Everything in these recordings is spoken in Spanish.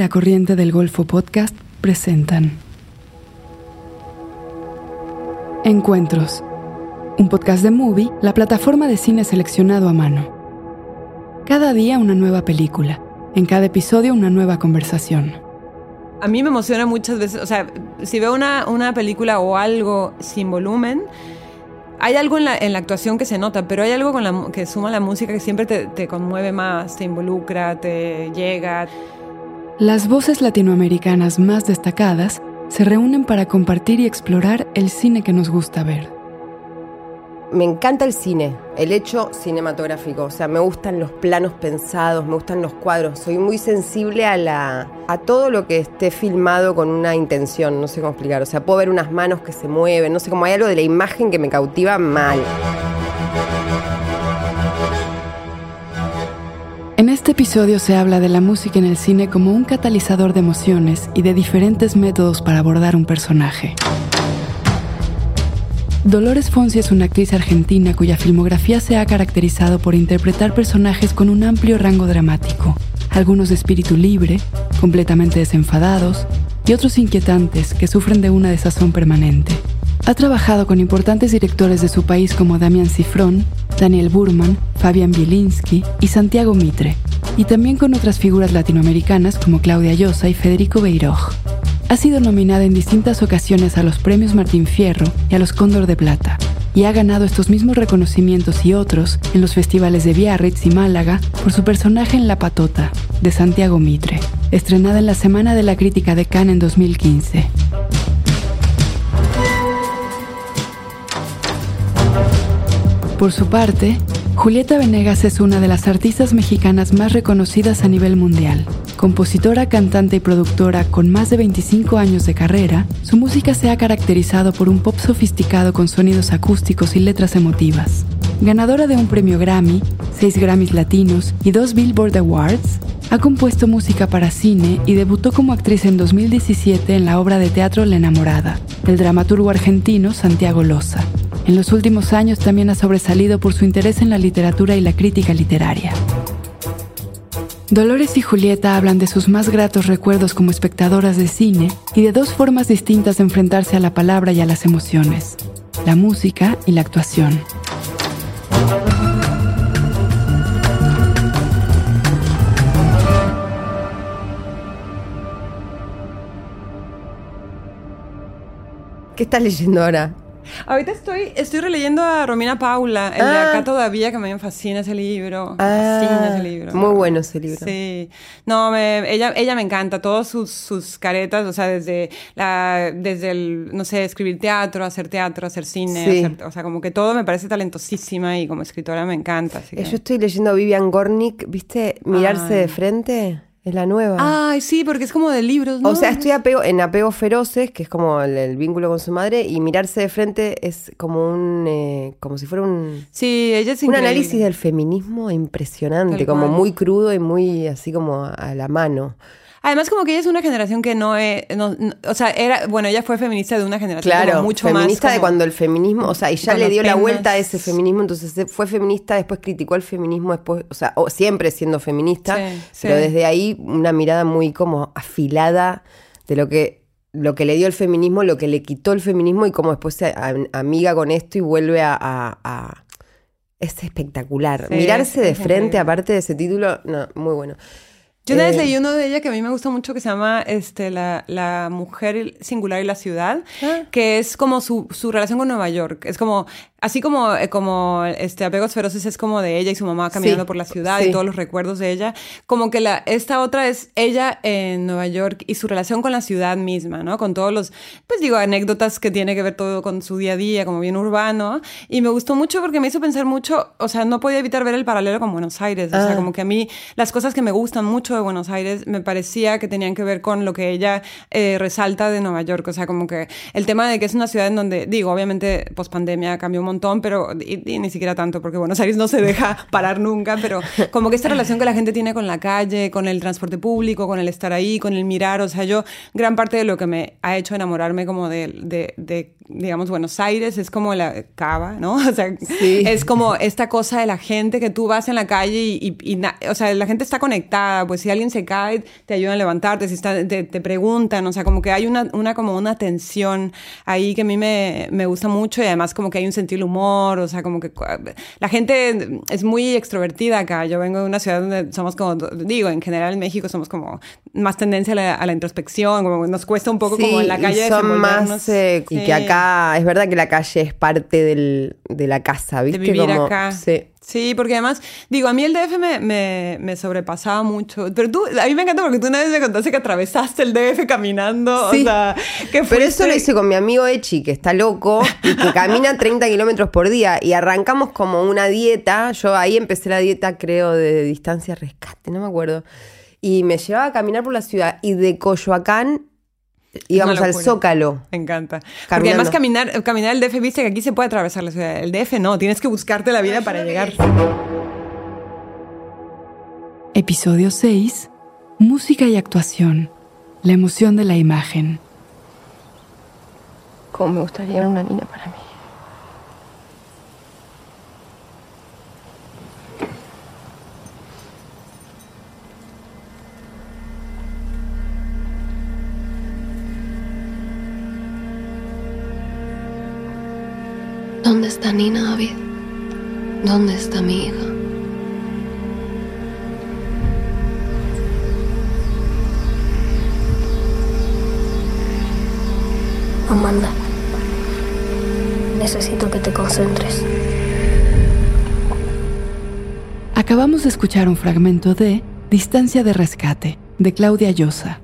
La Corriente del Golfo Podcast presentan Encuentros, un podcast de Movie, la plataforma de cine seleccionado a mano. Cada día una nueva película, en cada episodio una nueva conversación. A mí me emociona muchas veces, o sea, si veo una, una película o algo sin volumen, hay algo en la, en la, actuación que se nota, pero hay algo con la, que suma la música que siempre te, te conmueve más, te involucra, te llega. Las voces latinoamericanas más destacadas se reúnen para compartir y explorar el cine que nos gusta ver. Me encanta el cine, el hecho cinematográfico, o sea, me gustan los planos pensados, me gustan los cuadros, soy muy sensible a, la, a todo lo que esté filmado con una intención, no sé cómo explicar, o sea, puedo ver unas manos que se mueven, no sé, cómo hay algo de la imagen que me cautiva mal. En este episodio se habla de la música en el cine como un catalizador de emociones y de diferentes métodos para abordar un personaje. Dolores Fonsi es una actriz argentina cuya filmografía se ha caracterizado por interpretar personajes con un amplio rango dramático, algunos de espíritu libre, completamente desenfadados, y otros inquietantes que sufren de una desazón permanente. Ha trabajado con importantes directores de su país como Damian Cifrón, Daniel Burman, Fabián Bielinski y Santiago Mitre, y también con otras figuras latinoamericanas como Claudia Llosa y Federico Beiroj. Ha sido nominada en distintas ocasiones a los premios Martín Fierro y a los Cóndor de Plata, y ha ganado estos mismos reconocimientos y otros en los festivales de Biarritz y Málaga por su personaje en La Patota, de Santiago Mitre, estrenada en la Semana de la Crítica de Cannes en 2015. Por su parte, Julieta Venegas es una de las artistas mexicanas más reconocidas a nivel mundial. Compositora, cantante y productora con más de 25 años de carrera, su música se ha caracterizado por un pop sofisticado con sonidos acústicos y letras emotivas. Ganadora de un premio Grammy, seis Grammys latinos y dos Billboard Awards, ha compuesto música para cine y debutó como actriz en 2017 en la obra de teatro La enamorada, del dramaturgo argentino Santiago Loza. En los últimos años también ha sobresalido por su interés en la literatura y la crítica literaria. Dolores y Julieta hablan de sus más gratos recuerdos como espectadoras de cine y de dos formas distintas de enfrentarse a la palabra y a las emociones, la música y la actuación. ¿Qué estás leyendo ahora? Ahorita estoy, estoy releyendo a Romina Paula, el de Ah. acá todavía, que me fascina ese libro. Me fascina ese libro. muy bueno ese libro. Sí. No, me- ella, ella me encanta, todas sus, sus caretas, o sea, desde, la, desde el, no sé, escribir teatro, hacer teatro, hacer cine, Sí. hacer- o sea, como que todo me parece talentosísima y como escritora me encanta. así que- Eh, Yo estoy leyendo a Vivian Gornick, ¿viste? Mirarse Ay. de frente, es la nueva. Ay, sí, porque es como de libros, ¿no? O sea, estoy apego, en apegos feroces, que es como el, el vínculo con su madre, y mirarse de frente es como un, eh, como si fuera un, Sí, ella es un increíble. análisis del feminismo impresionante, Tal como cual. muy crudo y muy así como a la mano. Además, como que ella es una generación que no es. no- no- o sea, era. Bueno, ella fue feminista de una generación Claro, como mucho feminista más. de cuando el feminismo, o sea, y ya le dio la vuelta a ese feminismo, entonces fue feminista, después criticó el feminismo, después, o sea, o siempre siendo feminista, Sí, pero sí. desde ahí una mirada muy como afilada de lo que lo que le dio el feminismo, lo que le quitó el feminismo y cómo después se amiga con esto y vuelve a, a- a- es espectacular. Sí, Mirarse de frente, aparte de ese título, no, muy bueno. Yo una vez Eh, leí uno de ella que a mí me gusta mucho que se llama este, la, la mujer singular y la ciudad, Ah. que es como su, su relación con Nueva York. Es como, así como, eh, como este, Apegos Feroces es como de ella y su mamá caminando Sí, por la ciudad sí. y todos los recuerdos de ella. Como que la, esta otra es ella en Nueva York y su relación con la ciudad misma, ¿no? Con todos los, pues digo, anécdotas que tiene que ver todo con su día a día, como bien urbano. Y me gustó mucho porque me hizo pensar mucho, o sea, no podía evitar ver el paralelo con Buenos Aires. O sea, Ah. como que a mí las cosas que me gustan mucho de Buenos Aires me parecía que tenían que ver con lo que ella eh, resalta de Nueva York. O sea, como que el tema de que es una ciudad en donde, digo, obviamente post pandemia cambió un montón, pero y, y ni siquiera tanto, porque Buenos Aires no se deja parar nunca, pero como que esta relación que la gente tiene con la calle, con el transporte público, con el estar ahí, con el mirar. O sea, yo, gran parte de lo que me ha hecho enamorarme como de, de, de digamos, Buenos Aires es como la cava, ¿no? O sea, es como esta cosa de la gente que tú vas en la calle y, o sea, la gente está conectada, pues si alguien se cae, te ayudan a levantarte, si está, te, preguntan, o sea, como que hay una, una como una tensión ahí que a mí me, me, gusta mucho y además como que hay un sentido humor, o sea, como que la gente es muy extrovertida acá. Yo vengo de una ciudad donde somos como, digo, en general en México somos como más tendencia a la, introspección, como nos cuesta un poco como en la calle son más eh, y que acá es verdad que la calle es parte del, de la casa, ¿viste? De vivir acá. Sí. Sí, porque además, digo, a mí el DF me, me, sobrepasaba mucho. Pero tú, a mí me encanta porque tú una vez me contaste que atravesaste el DF caminando. Sí. O sea, que Pero eso lo hice con mi amigo Echi, que está loco y que camina 30 kilómetros por día. Y arrancamos como una dieta. Yo ahí empecé la dieta, creo, de distancia rescate, no me acuerdo. Y me llevaba a caminar por la ciudad. Y de Coyoacán íbamos al Zócalo. Me encanta. Porque además caminar, caminar el DF, viste que aquí se puede atravesar la ciudad. El DF no, tienes que buscarte la vida para llegar. Episodio 6. Música y actuación. La emoción de la imagen. Cómo me gustaría una niña para mí. ¿Dónde está Nina, David? ¿Dónde está mi hija? Amanda, necesito que te concentres. Acabamos de escuchar un fragmento de Distancia de Rescate, de Claudia Llosa.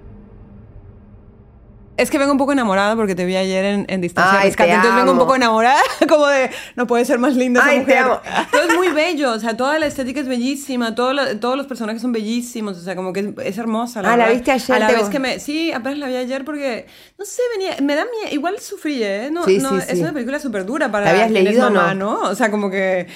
Es que vengo un poco enamorada porque te vi ayer en, en distancia Ay, Entonces vengo un poco enamorada, como de no puede ser más linda esa mujer. Todo es muy bello, o sea, toda la estética es bellísima, todos los personajes son bellísimos, o sea, como que es, hermosa. La ah, la viste ayer. A la vez que me. Sí, apenas la vi ayer porque. No sé, venía. Me da miedo. Igual sufrí, ¿eh? No, sí, no, es una película súper dura para. ¿La habías leído mamá, no? O sea, como que.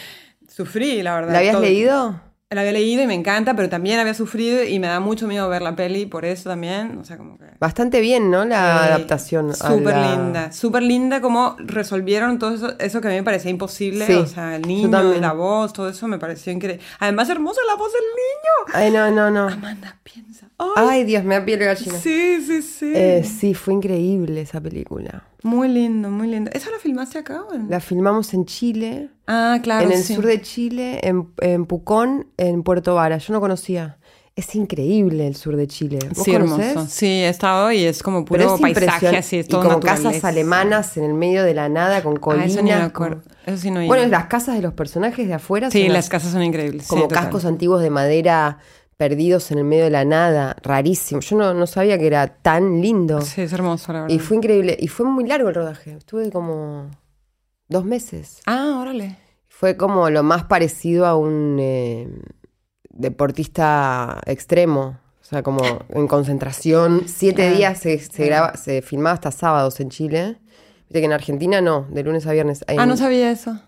Sufrí, la verdad. ¿La habías leído? La había leído y me encanta, pero también había sufrido y me da mucho miedo ver la peli por eso también. O sea, como que... Bastante bien, ¿no? La adaptación. Súper linda. Súper linda como resolvieron todo eso, eso que a mí me parecía imposible. o sea, el niño, la voz, todo eso me pareció increíble. Además, hermosa la voz del niño. Ay, no, no, no. Amanda, piensa. Ay, Dios, me da piel gallina. Sí, sí, sí. Eh, sí, fue increíble esa película. Muy lindo, muy lindo. ¿Esa la filmaste acá? O La filmamos en Chile. Ah, claro. En el sur de Chile, en, Pucón, en Puerto Vara. Yo no conocía. Es increíble el sur de Chile. sí, hermoso. Sí, he estado y es como puro paisaje así, es todo y como casas alemanas en el medio de la nada con colinas. Ah, eso, sí no Bueno, las casas de los personajes de afuera. Sí, las, casas son increíbles. Como cascos antiguos de madera perdidos en el medio de la nada, rarísimo. Yo no, no, sabía que era tan lindo. Sí, es hermoso, la verdad. Y fue increíble. Y fue muy largo el rodaje. Estuve como dos meses. Ah, órale. Fue como lo más parecido a un eh, deportista extremo. O sea, como en concentración. Siete días se, se, graba, se filmaba hasta sábados en Chile. Viste que en Argentina no, de lunes a viernes. ah, no sabía eso.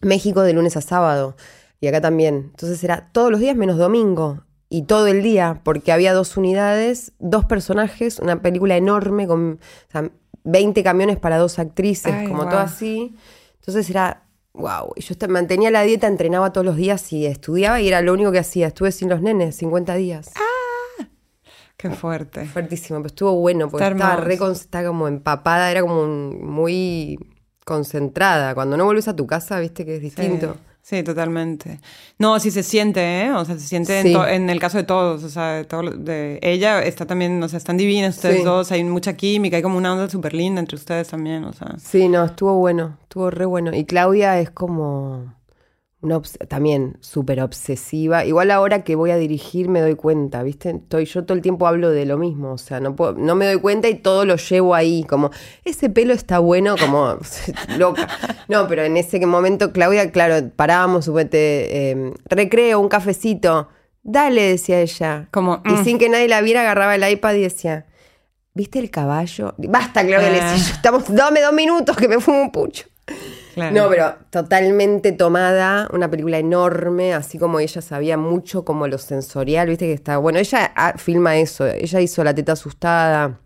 México de lunes a sábado. Y acá también. Entonces era todos los días menos domingo y todo el día, porque había dos unidades, dos personajes, una película enorme con 20 camiones para dos actrices, como todo así. Entonces era, wow, y yo mantenía la dieta, entrenaba todos los días y estudiaba y era lo único que hacía. Estuve sin los nenes 50 días. ¡Ah! Qué fuerte. Fuertísimo, pero estuvo bueno porque estaba, re estaba como empapada, era como muy concentrada. Cuando no vuelves a tu casa, viste que es distinto. Sí, totalmente. No, sí se siente, ¿eh? O sea, se siente en, el caso de todos, o sea, todo, de ella está también, o sea, están divinas ustedes dos, hay mucha química, hay como una onda súper linda entre ustedes también, o sea. Sí, no, estuvo bueno, estuvo re bueno. Y Claudia es como también súper obsesiva. Igual ahora que voy a dirigir me doy cuenta, ¿viste? Estoy, yo todo el tiempo hablo de lo mismo, o sea, no, puedo, no me doy cuenta y todo lo llevo ahí, como, ese pelo está bueno, como, loca. No, pero en ese momento, Claudia, claro, parábamos, suponete, eh, recreo, un cafecito, dale, decía ella. Como, y mm. sin que nadie la viera, agarraba el iPad y decía, ¿viste el caballo? Basta, Claudia, le decía, ah. estamos, dame dos minutos que me fumo un pucho. No, pero totalmente tomada, una película enorme, así como ella sabía mucho como lo sensorial, viste que está, bueno, ella ah, filma eso, ella hizo La teta asustada,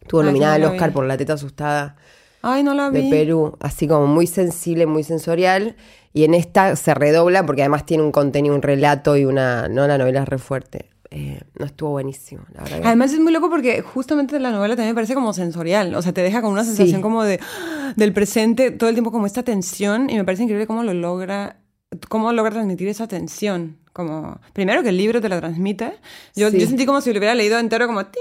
estuvo nominada al Oscar por La teta asustada. Ay, no la vi. de Perú, así como muy sensible, muy sensorial. Y en esta se redobla porque además tiene un contenido, un relato y una. No, la novela es re fuerte. Eh, no estuvo buenísimo, la verdad. Además es muy loco porque justamente la novela también me parece como sensorial, o sea, te deja con una sensación Sí. como de del presente todo el tiempo como esta tensión y me parece increíble cómo lo logra cómo logra transmitir esa tensión, como primero que el libro te la transmite. Yo, Sí. yo sentí como si lo hubiera leído entero como ti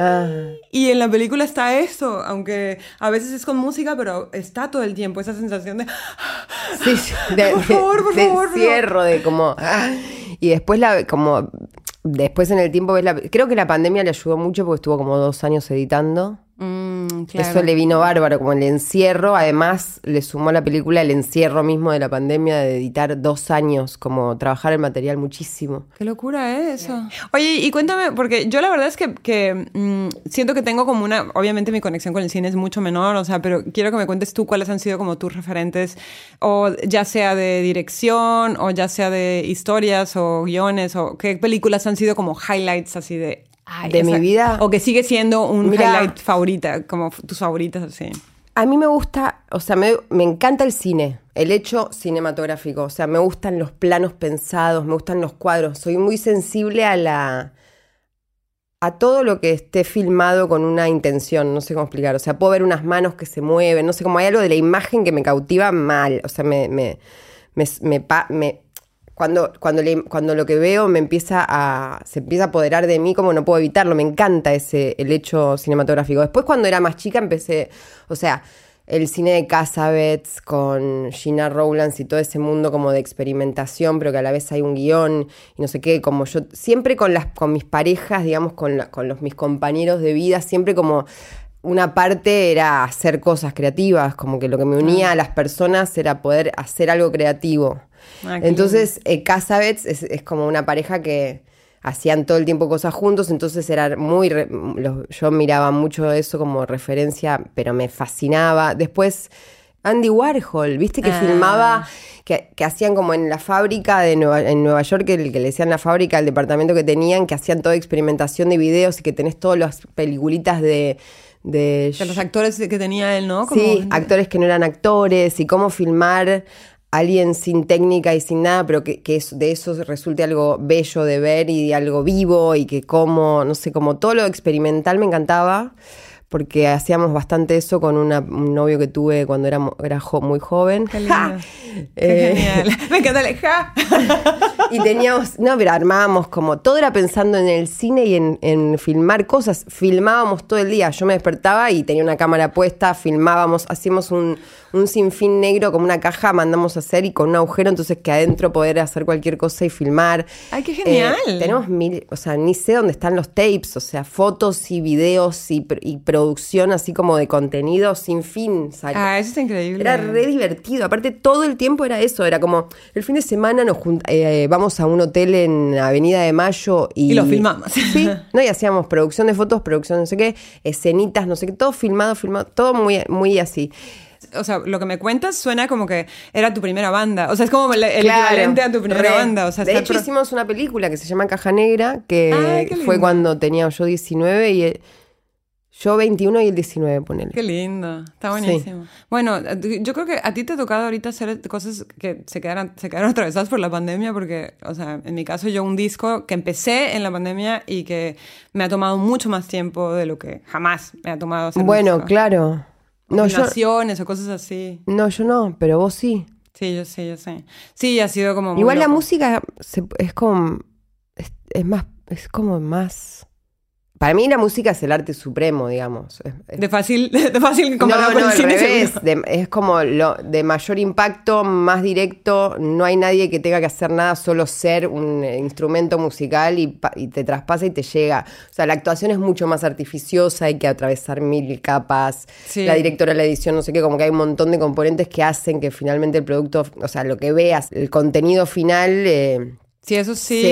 Ah, y en la película está eso, aunque a veces es con música, pero está todo el tiempo esa sensación de sí, sí, de, Por favor, por de- de favor, por encierro, de como. y después la como. Después en el tiempo ves la. Creo que la pandemia le ayudó mucho porque estuvo como dos años editando. Mm, claro. Eso le vino bárbaro, como el encierro. Además, le sumó a la película el encierro mismo de la pandemia de editar dos años, como trabajar el material muchísimo. Qué locura, ¿eh? Eso. Oye, y cuéntame, porque yo la verdad es que, que, mm, siento que tengo como una. Obviamente mi conexión con el cine es mucho menor, o sea, pero quiero que me cuentes tú cuáles han sido como tus referentes, o ya sea de dirección, o ya sea de historias, o guiones, o qué películas han sido como highlights así de. Ay, ¿De mi vida? O que sigue siendo un Mira. highlight favorita, como tus favoritas, así. A mí me gusta, o sea, me, me encanta el cine, el hecho cinematográfico, o sea, me gustan los planos pensados, me gustan los cuadros, soy muy sensible a la a todo lo que esté filmado con una intención, no sé cómo explicar, o sea, puedo ver unas manos que se mueven, no sé, como hay algo de la imagen que me cautiva mal, o sea, me, me, me, me- cuando, cuando, le- cuando lo que veo me empieza a, se empieza a apoderar de mí, como no puedo evitarlo, me encanta ese, el hecho cinematográfico. Después cuando era más chica empecé, o sea, el cine de Casabets con Gina Rowlands y todo ese mundo como de experimentación, pero que a la vez hay un guion y no sé qué, como yo, siempre con, las, con mis parejas, digamos, con, la- con los, mis compañeros de vida, siempre como una parte era hacer cosas creativas, como que lo que me unía a las personas era poder hacer algo creativo. Ah, Entonces, eh, Casabets es, es como una pareja que hacían todo el tiempo cosas juntos, entonces era muy... re- los- yo miraba mucho eso como referencia, pero me fascinaba. Después, Andy Warhol, viste que Ah. filmaba, que, que hacían como en la fábrica de Nueva, en Nueva York, que, el- que le decían la fábrica, el departamento que tenían, que hacían toda experimentación de videos y que tenés todas las peliculitas de... de De los actores que tenía él, ¿no? Como Sí, actores que no eran actores y cómo filmar a alguien sin técnica y sin nada, pero que, que de eso resulte algo bello de ver y algo vivo y que como, no sé, como todo lo experimental me encantaba porque hacíamos bastante eso con una- un novio que tuve cuando era, mo- era jo- muy joven. Qué lindo. ¡Ja! Qué Eh, genial. Me encanta el ja. y teníamos, no, pero armábamos como, todo era pensando en el cine y en, en filmar cosas. Filmábamos todo el día. Yo me despertaba y tenía una cámara puesta, filmábamos, hacíamos un, un sinfín negro como una caja, mandamos a hacer y con un agujero, entonces que adentro poder hacer cualquier cosa y filmar. Ay, qué genial. Eh, tenemos mil, o sea, ni sé dónde están los tapes, o sea, fotos y videos y, y producción así como de contenido sin fin. sal- Ah, eso es increíble. era re divertido. Aparte, todo el tiempo era eso. Era como el fin de semana nos junt- eh, vamos a un hotel en Avenida de Mayo y. Y lo filmamos. Sí, ¿no? Y hacíamos producción de fotos, producción no sé qué, escenitas, no sé qué, todo filmado, filmado, todo muy, muy así. O sea, lo que me cuentas suena como que era tu primera banda. O sea, es como el, el Claro, equivalente a tu primera re. banda. O sea, de hecho, pro- hicimos una película que se llama Caja Negra, que Ay, fue cuando tenía yo 19 y él- yo 21 y el 19, ponele. Qué lindo, está buenísimo. Bueno, yo creo que a ti te ha tocado ahorita hacer cosas que se quedaron, se quedaron atravesadas por la pandemia, porque, o sea, en mi caso yo un disco que empecé en la pandemia y que me ha tomado mucho más tiempo de lo que jamás me ha tomado hacer Bueno, claro. No yo, o cosas así. no, yo no, pero vos sí. Sí, yo sé, yo sé. Sí, ha sido como Igual la música se- es como. Es, es más. Es como más. Para mí la música es el arte supremo, digamos. De fácil, de fácil no, comparado con no, el al revés. de- es como lo de mayor impacto, más directo. No hay nadie que tenga que hacer nada, solo ser un eh, instrumento musical y, y te traspasa y te llega. O sea, la actuación es mucho más artificiosa, hay que atravesar mil capas. Sí. La directora la edición, no sé qué, como que hay un montón de componentes que hacen que finalmente el producto, o sea, lo que veas, el contenido final. eh, Sí, eso sí.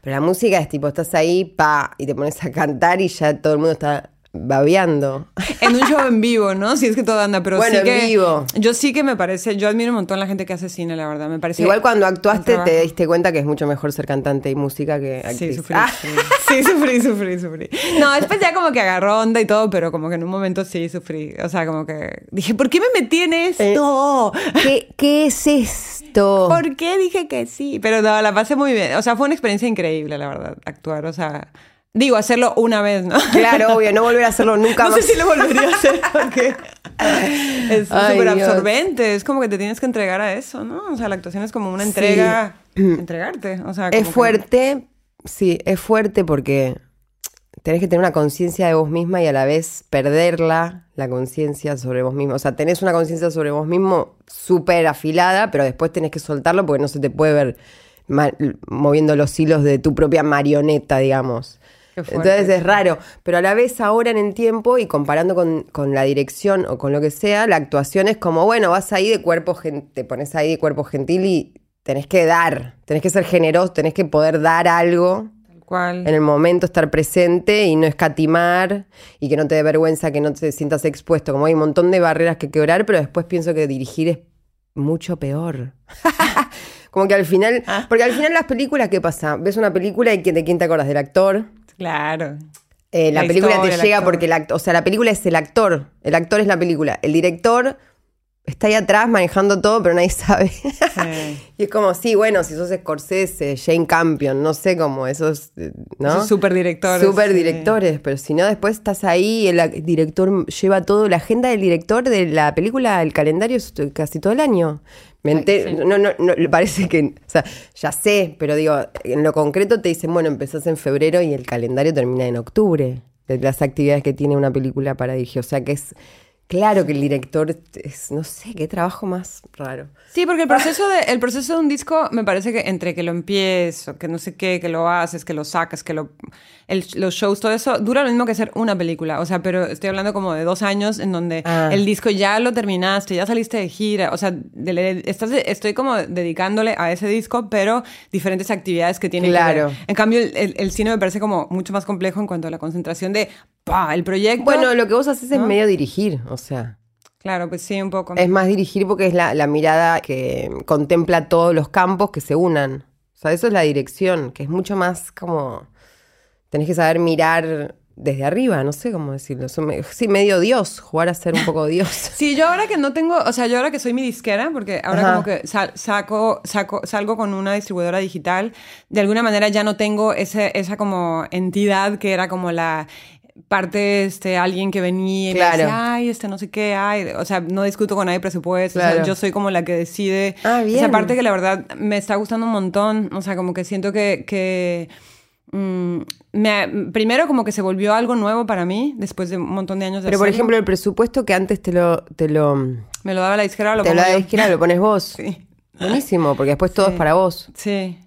pero la música es tipo, estás ahí, pa, y te pones a cantar y ya todo el mundo está babeando. En un show en vivo, ¿no? Si es que todo anda, pero Bueno, sí en que... vivo. Yo sí que me parece... Yo admiro un montón a la gente que hace cine, la verdad. Me parece... Igual cuando actuaste te diste cuenta que es mucho mejor ser cantante y música que actriz. Sí, sufrí, Ah, sufrí. Sí, sufrí, sufrí, sufrí. No, después ya como que agarró onda y todo, pero como que en un momento sí sufrí. O sea, como que dije, ¿por qué me metí en esto? ¿qué, qué es esto? ¿Por qué dije que sí? Pero no, la pasé muy bien. O sea, fue una experiencia increíble, la verdad, actuar. O sea, digo, hacerlo una vez, ¿no? Claro, obvio, no volver a hacerlo nunca No más. sé si lo volvería a hacer porque es súper absorbente. Es como que te tienes que entregar a eso, ¿no? O sea, la actuación es como una entrega, entregarte. O sea, Es que- fuerte, sí, es fuerte porque tenés que tener una conciencia de vos misma y a la vez perderla, la conciencia sobre vos mismo. O sea, tenés una conciencia sobre vos mismo súper afilada, pero después tenés que soltarlo porque no se te puede ver moviendo los hilos de tu propia marioneta, digamos. Entonces es raro, pero a la vez ahora en el tiempo y comparando con, con la dirección o con lo que sea, la actuación es como, bueno, vas ahí de cuerpo, te pones ahí de cuerpo gentil y tenés que dar, tenés que ser generoso, tenés que poder dar algo en el momento, estar presente y no escatimar y que no te dé vergüenza, que no te sientas expuesto. Como hay un montón de barreras que quebrar, pero después pienso que dirigir es mucho peor. Como que al final, porque al final las películas, ¿qué pasa? Ves una película y ¿quién- ¿de quién te acuerdas? Del actor. Claro. Eh, la, La película historia, te llega porque el actor, o sea, la película es el actor, el actor es la película, el director está ahí atrás manejando todo, pero nadie sabe. Sí. y es como, sí, bueno, si sos Scorsese, Jane Campion, no sé cómo, esos, eh, ¿no? Esos superdirectores, Super sí. directores, pero si no, después estás ahí, el director lleva todo, la agenda del director de la película, el calendario es casi todo el año. Me enter- no, no, no, parece que, o sea, ya sé, pero digo, en lo concreto te dicen, bueno, empezás en febrero y el calendario termina en octubre, de las actividades que tiene una película para dirigir. O sea que es claro que el director es, no sé, qué trabajo más raro. Sí, porque el proceso, de, el proceso de un disco me parece que entre que lo empiezo, que no sé qué, que lo haces, que lo sacas, que lo, el- los shows, todo eso, dura lo mismo que hacer una película. O sea, pero estoy hablando como de dos años en donde Ah. el disco ya lo terminaste, ya saliste de gira. O sea, de- estás, estoy como dedicándole a ese disco, pero diferentes actividades que tienen Claro. que. En cambio, el, el- el cine me parece como mucho más complejo en cuanto a la concentración de, El proyecto. Bueno, lo que vos haces es medio dirigir, o sea. Claro, pues sí, un poco. Es más dirigir porque es la, la mirada que contempla todos los campos que se unan. O sea, eso es la dirección, que es mucho más como... Tenés que saber mirar desde arriba, no sé cómo decirlo. Sí, medio Dios, jugar a ser un poco Dios. Sí, yo ahora que no tengo, o sea, yo ahora que soy mi disquera, porque ahora Ajá. como que sal- saco, saco, salgo con una distribuidora digital, de alguna manera ya no tengo ese, esa como entidad que era como la parte, este, alguien que venía y me decía, ay, este, no sé qué, ay, o sea, no discuto con nadie presupuesto, o sea, Claro. yo soy como la que decide Ah, bien. esa parte que la verdad me está gustando un montón, o sea, como que siento que... que mm, me, primero como que se volvió algo nuevo para mí después de un montón de años de Pero, por ejemplo, el presupuesto que antes te lo... Te lo, me lo daba la disquera, lo te lo yo. disquera, lo pones vos. Sí. Buenísimo, porque después todo es para vos. Sí.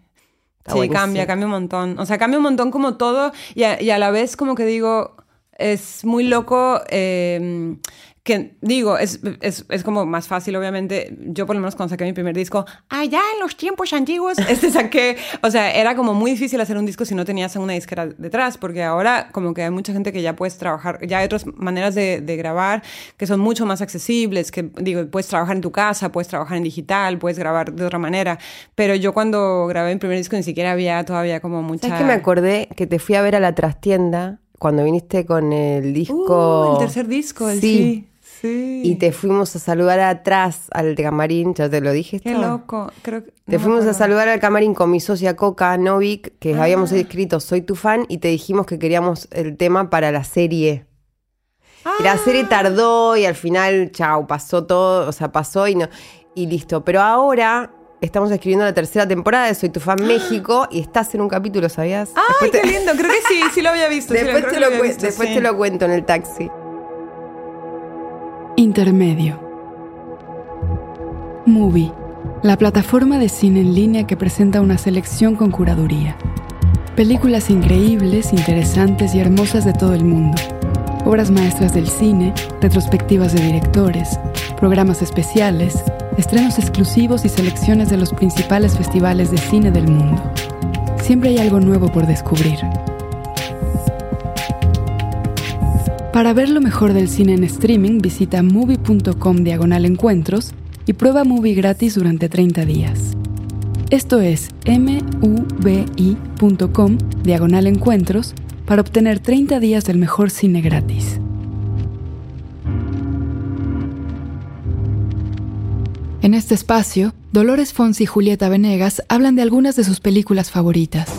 Está sí, buenísimo. cambia, cambia un montón. O sea, cambia un montón como todo y a, y a la vez como que digo, es muy loco eh, que digo, es, es, es como más fácil, obviamente. Yo por lo menos cuando saqué mi primer disco, allá en los tiempos antiguos, este saqué, o sea, era como muy difícil hacer un disco si no tenías una disquera detrás, porque ahora como que hay mucha gente que ya puedes trabajar, ya hay otras maneras de, de grabar que son mucho más accesibles, que digo, puedes trabajar en tu casa, puedes trabajar en digital, puedes grabar de otra manera, pero yo cuando grabé mi primer disco ni siquiera había todavía como mucha... ¿Sabes que me acordé? Que te fui a ver a la trastienda cuando viniste con el disco... Uh, el tercer disco, el Sí. sí. Sí. Y te fuimos a saludar atrás al camarín, ya te lo dije. Qué esto? loco. Creo que, Te no fuimos a saludar al camarín con mi socia Coca Novik, que Ah. habíamos escrito Soy tu fan, y te dijimos que queríamos el tema para la serie. La serie Ah. tardó y al final, chau, pasó todo, o sea, pasó y no. Y listo. Pero ahora estamos escribiendo la tercera temporada de Soy tu fan México y estás en un capítulo, ¿sabías? Ay, qué lindo. Creo que sí, sí lo había visto. Después, creo te que lo, había cue- visto, después sí. te lo cuento en el taxi. Intermedio. Movie, la plataforma de cine en línea que presenta una selección con curaduría. Películas increíbles, interesantes y hermosas de todo el mundo. Obras maestras del cine, retrospectivas de directores, programas especiales, estrenos exclusivos y selecciones de los principales festivales de cine del mundo. Siempre hay algo nuevo por descubrir. Para ver lo mejor del cine en streaming, visita movie.com diagonal encuentros y prueba movie gratis durante 30 días. Esto es mubi.com diagonal encuentros para obtener 30 días del mejor cine gratis. En este espacio, Dolores Fonsi y Julieta Venegas hablan de algunas de sus películas favoritas.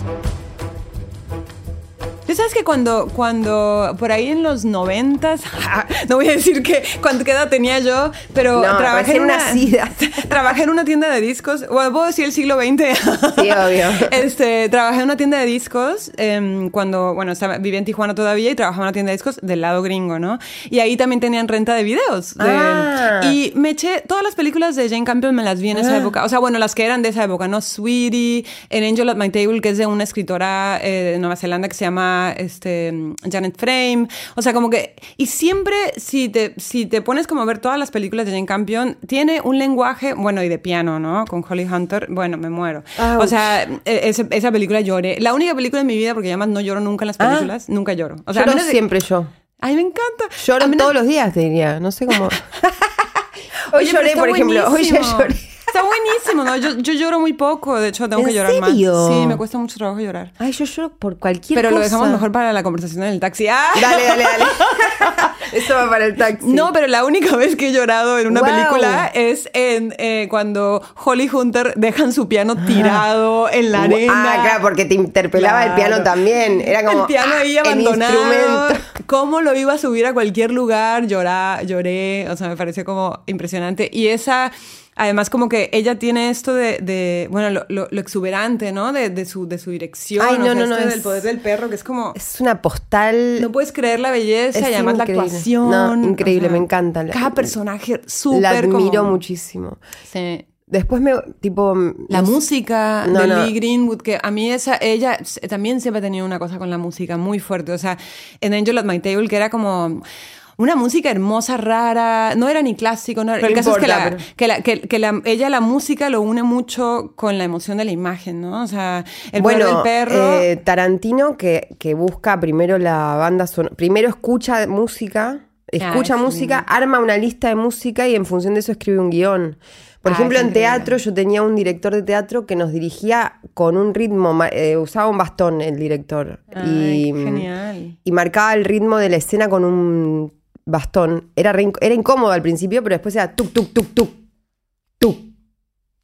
Tú sabes que cuando, cuando por ahí en los noventas, no voy a decir que cuánto edad tenía yo, pero No, trabajé en una nacida. trabajé en una tienda de discos, bueno, puedo decir el siglo XX. Sí, obvio. Este, trabajé en una tienda de discos em, cuando, bueno, estaba, vivía en Tijuana todavía y trabajaba en una tienda de discos del lado gringo, ¿no? Y ahí también tenían renta de videos. de- Ah. Y me eché todas las películas de Jane Campion me las vi en esa Ah. época. O sea, bueno, las que eran de esa época, ¿no? Sweetie, en Angel at My Table, que es de una escritora eh, de Nueva Zelanda que se llama este, Janet Frame. O sea, como que. Y siempre, si te, si te pones como a ver todas las películas de Jane Campion, tiene un lenguaje, bueno, y de piano, ¿no? Con Holly Hunter, bueno, me muero. Ouch. O sea, e- ese- esa película lloré. La única película en mi vida, porque además no lloro nunca en las Ah. películas, nunca lloro. O sea, Lloro de- siempre yo. Ay, me encanta. Lloro menos- todos los días, te diría. No sé cómo. Hoy Oye, lloré, por ejemplo. Hoy ya lloré. Está buenísimo, ¿no? Yo, yo lloro muy poco, de hecho tengo ¿En que llorar serio? más. Sí, me cuesta mucho trabajo llorar. Ay, yo lloro por cualquier Pero cosa. lo dejamos mejor para la conversación en el taxi. ¡Ah! Dale, dale, dale. Eso va para el taxi. No, pero la única vez que he llorado en una Wow. película es en eh, cuando Holly Hunter dejan su piano tirado en la arena. Ah, claro, porque te interpelaba el piano también. Era como. el piano ahí ah, el abandonado. instrumento. ¿Cómo lo iba a subir a cualquier lugar? Llorá, lloré. O sea, me pareció como impresionante. Y esa, además, como que ella tiene esto de, de, bueno, lo, lo- lo exuberante, ¿no? De, de su, de su dirección. Ay, o no, sea, no, no, esto es- del poder del perro, que es como. Es una postal. no puedes creer la belleza Es y además increíble. la actuación. No, increíble, o sea, me encanta. La- Cada personaje súper La admiro como- muchísimo. Sí. Después me. Tipo. La música No, de no. Lee Greenwood, que a mí esa, ella también siempre ha tenido una cosa con la música muy fuerte. O sea, en Angel at My Table, que era como una música hermosa, rara, no era ni clásico, no, No el caso es que, la, pero- que, la- que- que la- ella la música lo une mucho con la emoción de la imagen, ¿no? O sea, el bueno, del perro. eh, Tarantino que, que busca primero la banda sonora, primero escucha música, escucha Ah, música, arma una lista de música y en función de eso escribe un guion. Por Ah, ejemplo, en teatro yo tenía un director de teatro que nos dirigía con un ritmo, eh, usaba un bastón el director Ay, y, genial. y marcaba el ritmo de la escena con un bastón. Era, re era incómodo al principio, pero después era tuk, tuk, tuk, tuk, tuk,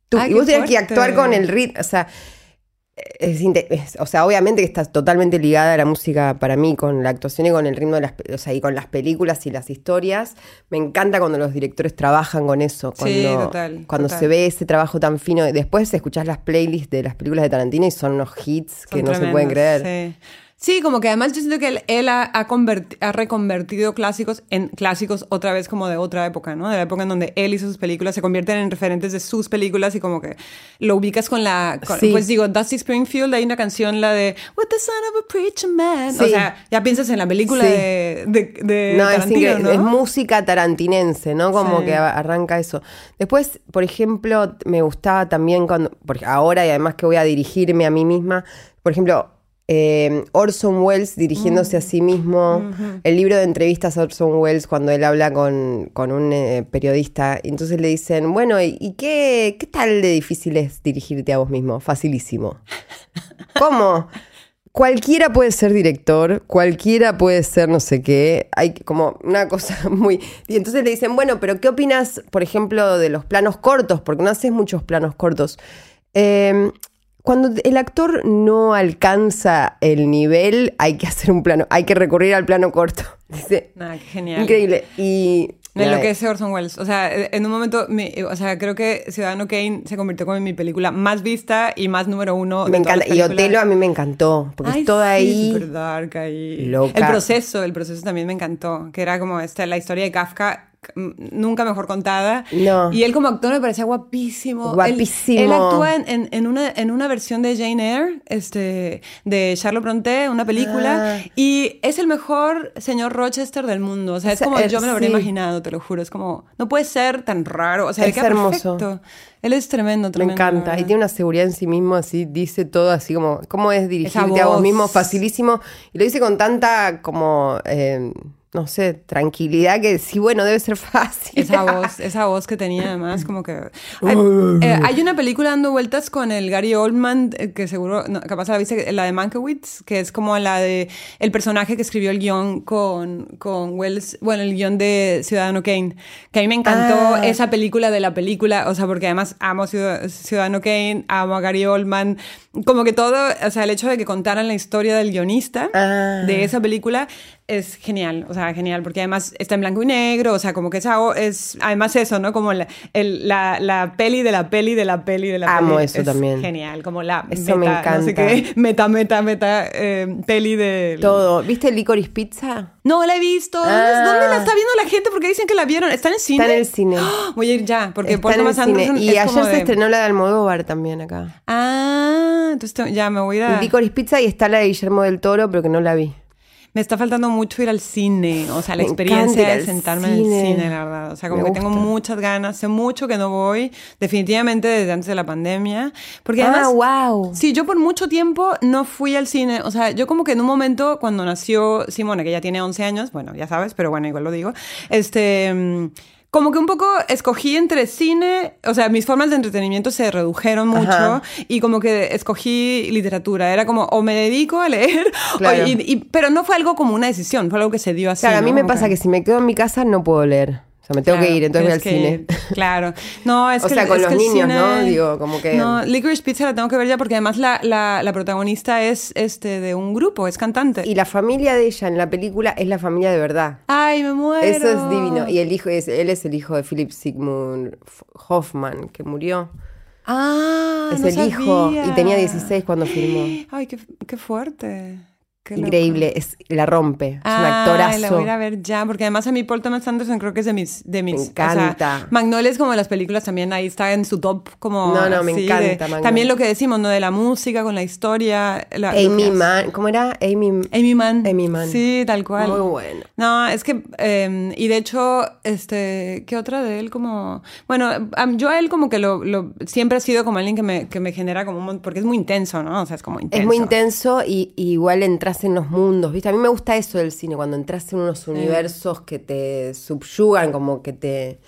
tuk. Ay, y vos tenías que actuar con el ritmo, o sea... Es o sea, obviamente que está totalmente ligada a la música para mí, con la actuación y con el ritmo de las, o sea, y con las películas y las historias. Me encanta cuando los directores trabajan con eso, cuando, Sí, total, cuando total. se ve ese trabajo tan fino. Después escuchás las playlists de las películas de Tarantino y son unos hits que no se pueden creer. Sí. Sí, como que además yo siento que él, él ha, ha converti- ha reconvertido clásicos en clásicos otra vez como de otra época, ¿no? De la época en donde él hizo sus películas, se convierten en referentes de sus películas y como que lo ubicas con la... con- Sí. Pues digo, Dusty Springfield, hay una canción, la de With the son of a preacher man. O sea, ya piensas en la película Sí. de, de, de No, es Tarantino, increíble. ¿no? Es música tarantinense, ¿no? Como que arranca eso. Después, por ejemplo, me gustaba también cuando, porque ahora y además que voy a dirigirme a mí misma, por ejemplo, eh, Orson Welles dirigiéndose a Mm. sí mismo, el libro de entrevistas a Orson Welles cuando él habla con, con un eh, periodista, entonces le dicen, bueno, ¿y, y qué, qué tal de difícil es dirigirte a vos mismo? Facilísimo. ¿Cómo? Cualquiera puede ser director, cualquiera puede ser no sé qué. Hay como una cosa muy. Y entonces le dicen, bueno, pero ¿qué opinas, por ejemplo, de los planos cortos? Porque no haces muchos planos cortos. Eh, cuando el actor no alcanza el nivel, hay que hacer un plano, hay que recurrir al plano corto. Dice, Nada, qué genial. increíble. Y. Me nada, enloquece Orson Welles. O sea, en un momento, mi- o sea, creo que Ciudadano Kane se convirtió como en mi película más vista y más número uno. me de todas encanta. las Y. Otelo a mí me encantó, porque Ay, es toda sí, ahí. súper dark ahí. loca. El proceso, el proceso también me encantó, que era como esta, la historia de Kafka nunca mejor contada. No. Y él como actor me parecía guapísimo. Guapísimo. Él, actúa en, en- en una, en una versión de Jane Eyre, este, de Charlotte Brontë, una película, Ah. y es el mejor señor Rochester del mundo. O sea, es Es- como yo me lo habría sí. imaginado, te lo juro. Es como, no puede ser tan raro. O sea, Es hermoso. perfecto. Él es tremendo, Me tremendo. la encanta. Y tiene una seguridad en sí mismo, así, dice todo así como, ¿cómo es dirigirte a vos mismo? Facilísimo. Y lo dice con tanta como, eh, no sé, tranquilidad que sí, bueno, debe ser fácil. Esa voz, esa voz que tenía además, como que... Hay, eh, hay una película dando vueltas con el Gary Oldman, eh, que seguro, no, capaz la viste, la de Mankiewicz, que es como la de el personaje que escribió el guion con, con Wells, bueno, el guion de Ciudadano Kane, que a mí me encantó Ah. esa película de la película, o sea, porque además amo Ciudad- Ciudadano Kane, amo a Gary Oldman, como que todo, o sea, el hecho de que contaran la historia del guionista Ah. de esa película es genial, o sea, genial, porque además está en blanco y negro, o sea, como que esa o- es, además eso, ¿no? Como la, el- la, la peli de la peli de la peli de la Amo peli. eso Es también. Genial, como la Eso me meta, no sé encanta. qué, meta, meta, meta, eh, peli de... Todo. ¿Viste Licorice Pizza? No la he visto. ¿Dónde, Ah. dónde la está viendo la gente? Porque dicen que la vieron. ¿Está en el cine? Está en el cine. Voy a ir ya, porque Está Paul en el cine. Y es ayer se de- estrenó la de Almodóvar también acá. Ah, entonces te- ya me voy a ir a... Licorice Pizza y está la de Guillermo del Toro, pero que no la vi. Me está faltando mucho ir al cine, o sea, la Me experiencia de sentarme en el cine. la verdad. O sea, como Me que tengo gusta. muchas ganas, sé mucho que no voy, definitivamente desde antes de la pandemia. Porque además, ah, wow. Sí, yo por mucho tiempo no fui al cine. O sea, yo como que en un momento cuando nació Simone, que ya tiene 11 años, bueno, ya sabes, pero bueno, igual lo digo, este... Como que un poco escogí entre cine, o sea, mis formas de entretenimiento se redujeron mucho Ajá. y como que escogí literatura. Era como, o me dedico a leer, o- y- y- pero no fue algo como una decisión, fue algo que se dio así. Claro, a mí me Como pasa que si me quedo en mi casa no puedo leer. O sea, me tengo que Claro, ir, entonces voy al cine. que. Claro. No, es O que sea, con es los que niños, cine- ¿no? Digo, como que- No, Licorice Pizza la tengo que ver ya porque además la, la, la protagonista es este de un grupo, es cantante. Y la familia de ella en la película es la familia de verdad. Ay, me muero. Eso es divino. Y el hijo es, él es el hijo de Philip Sigmund Hoffman, que murió. Ah, es no el hijo y tenía 16 cuando filmó. Ay, qué, qué fuerte. Qué loco. Increíble, es, la rompe. Es un Ay, la actorazo. voy a ver ya, porque además a mí Paul Thomas Anderson creo que es de mis... De mis Me o sea, encanta. Magnolia es como de las películas también, ahí está en su top como... No, no, me así encanta de-. También lo que decimos, ¿no? De la música, con la historia. la- Amy. Mann, ¿cómo era? Amy, Amy Mann. Amy Mann. Sí, tal cual. Muy bueno. No, es que, eh, y de hecho, este, ¿qué otra de él? Como, bueno, yo a él como que lo, lo- siempre ha sido como alguien que me, que me genera como un, porque es muy intenso, ¿no? O sea, es como intenso. Es muy intenso y, y igual entras en los mundos, ¿viste? A mí me gusta eso del cine, cuando entras en unos universos que te subyugan, como que te,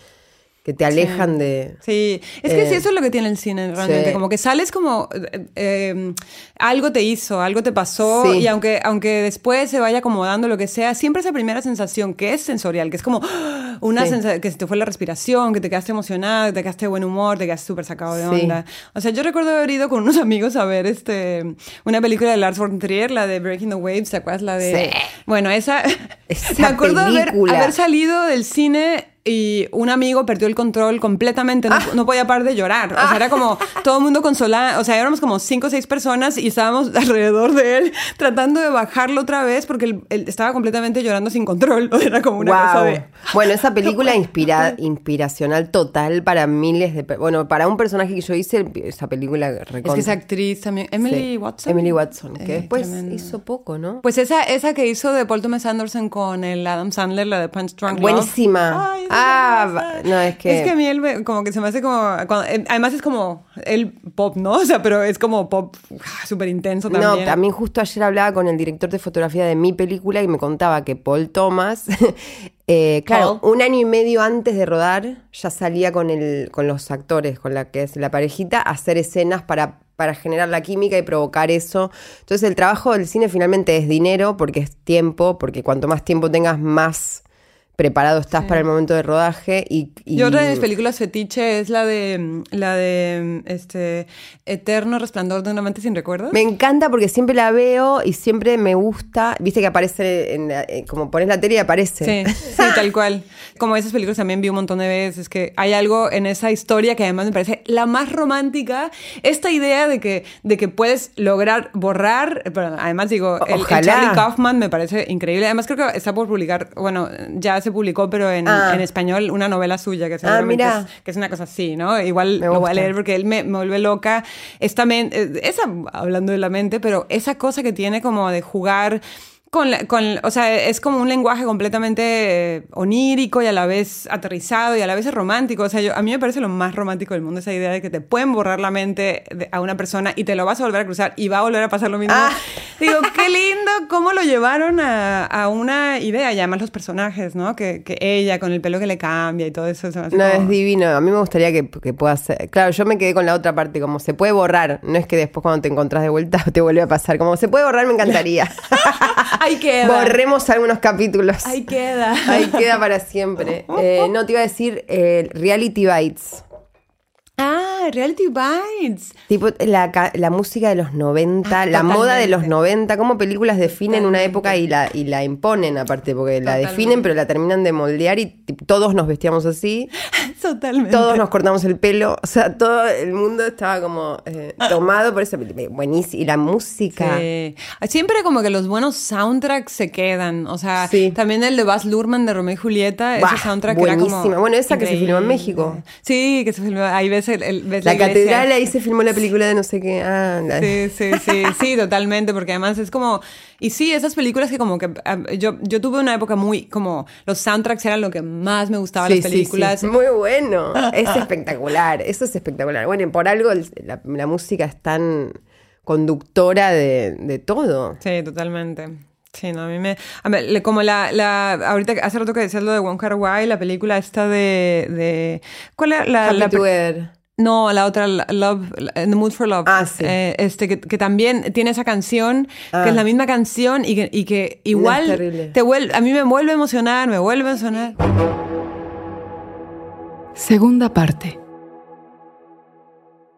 que te alejan de... Sí, es que Eh, sí, eso es lo que tiene el cine realmente, sí. como que sales como eh, eh, algo te hizo, algo te pasó Sí. y aunque, aunque después se vaya acomodando lo que sea, siempre esa primera sensación que es sensorial, que es como una sensación que se te fue la respiración, que te quedaste emocionada, que te quedaste de buen humor, te quedaste súper sacado de Sí. onda. O sea, yo recuerdo haber ido con unos amigos a ver este una película de Lars von Trier, la de Breaking the Waves, ¿te acuerdas? La de... Sí. Bueno, esa... Esa me acuerdo haber salido del cine y un amigo perdió el control completamente, no, no podía parar de llorar. O sea, era como todo el mundo consolado, o sea, éramos como cinco o seis personas y estábamos alrededor de él tratando de bajarlo otra vez porque él, él estaba completamente llorando sin control. O sea, era como una cosa de... Bueno, esa película inspira, inspiracional total para miles de... Bueno, para un personaje que yo hice, esa película Es recontra. que esa actriz también, Emily Sí. Watson. Emily Watson, que Eh, después tremendo. hizo poco, ¿no? Pues esa, esa que hizo de Paul Thomas Anderson con el Adam Sandler, la de Punch Drunk Love. Buenísima. Ay, ah, no, es que... Es que a mí él me- como que se me hace como... cuando- eh, además es como el pop, ¿no? O sea, pero es como pop ah, súper intenso también. No, también justo ayer hablaba con el director de fotografía de mi película y me contaba que Paul Thomas, eh, claro, Paul. un año y medio antes de rodar, ya salía con, el, con los actores, con la que es la parejita, a hacer escenas para, para generar la química y provocar eso. Entonces el trabajo del cine finalmente es dinero, porque es tiempo, porque cuanto más tiempo tengas, más preparado estás para el momento de rodaje. Y, y- Y otra de mis películas fetiche es la de mm, la de mm, este Eterno Resplandor de una mente sin recuerdos. Me encanta porque siempre la veo y siempre me gusta. Viste que aparece, en la- eh, como pones la tele y aparece. Sí, sí, tal cual. Como esas películas también vi un montón de veces, que hay algo en esa historia que además me parece la más romántica. Esta idea de que, de que puedes lograr borrar, pero además digo, el, el. Charlie Kaufman me parece increíble. Además creo que está por publicar, bueno, ya se publicó, pero en, Ah. en español, una novela suya que seguramente mira. es, que es una cosa así, ¿no? Igual Me lo voy a leer porque él me, me vuelve loca. Esta eh, esa, hablando de la mente, pero esa cosa que tiene como de jugar con, con- o sea, es como un lenguaje completamente eh, onírico y a la vez aterrizado y a la vez romántico. O sea, yo, a mí me parece lo más romántico del mundo esa idea de que te pueden borrar la mente de- a una persona y te lo vas a volver a cruzar y va a volver a pasar lo mismo. Ah. Digo, qué lindo cómo lo llevaron a, a una idea y además los personajes, ¿no? Que, que ella con el pelo que le cambia y todo eso. se me hace No, como- es divino. A mí me gustaría que, que pueda ser. Claro, yo me quedé con la otra parte, como se puede borrar. No es que después cuando te encontrás de vuelta te vuelve a pasar. Como se puede borrar, me encantaría. Ahí queda. Borremos algunos capítulos. Ahí queda. Ahí queda para siempre. Eh, no, te iba a decir eh, Reality Bites. Ah, Reality Bites. Tipo la, la música de los 90, Ah, la moda de los totalmente. 90, cómo películas definen una época y la, y la imponen aparte, porque la definen pero la terminan de moldear y tipo, todos nos vestíamos así, Totalmente. todos nos cortamos el pelo, o sea, todo el mundo estaba como eh, tomado por esa película. Buenísimo. Y la música. Sí. Siempre como que los buenos soundtracks se quedan. O sea, Sí. también el de Baz Luhrmann de Romeo y Julieta, Buah, ese soundtrack era como. buenísima. Bueno, esa que se filmó en. México. Sí, que se filmó. Ahí ves, el, el- ves La, catedral, ahí se filmó la película de no sé qué. Ah, Sí, sí, sí, sí, totalmente, porque además es como, y sí, esas películas que como que, ah, yo, yo tuve una época muy, como, los soundtracks eran lo que más me gustaba de Sí, las sí, películas. sí. Muy bueno. Es espectacular. Eso es espectacular. Bueno, por algo la, la música es tan conductora de, de todo. Sí, totalmente. Sí, no, a mí me... A ver, como la, la... Ahorita, hace rato que decías lo de Wong Kar Wai, la película esta de... de ¿Cuál era la...? Happy la. No, la otra, Love, In the Mood for Love. Ah, sí. Eh, este, que, que también tiene esa canción, Ah. que es la misma canción y que, y que igual terrible. te vuelve, a mí me vuelve a emocionar, me vuelve a emocionar. Segunda parte.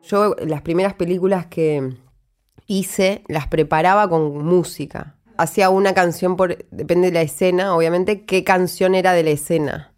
Yo las primeras películas que hice las preparaba con música. Hacía una canción por, depende de la escena, obviamente, qué canción era de la escena.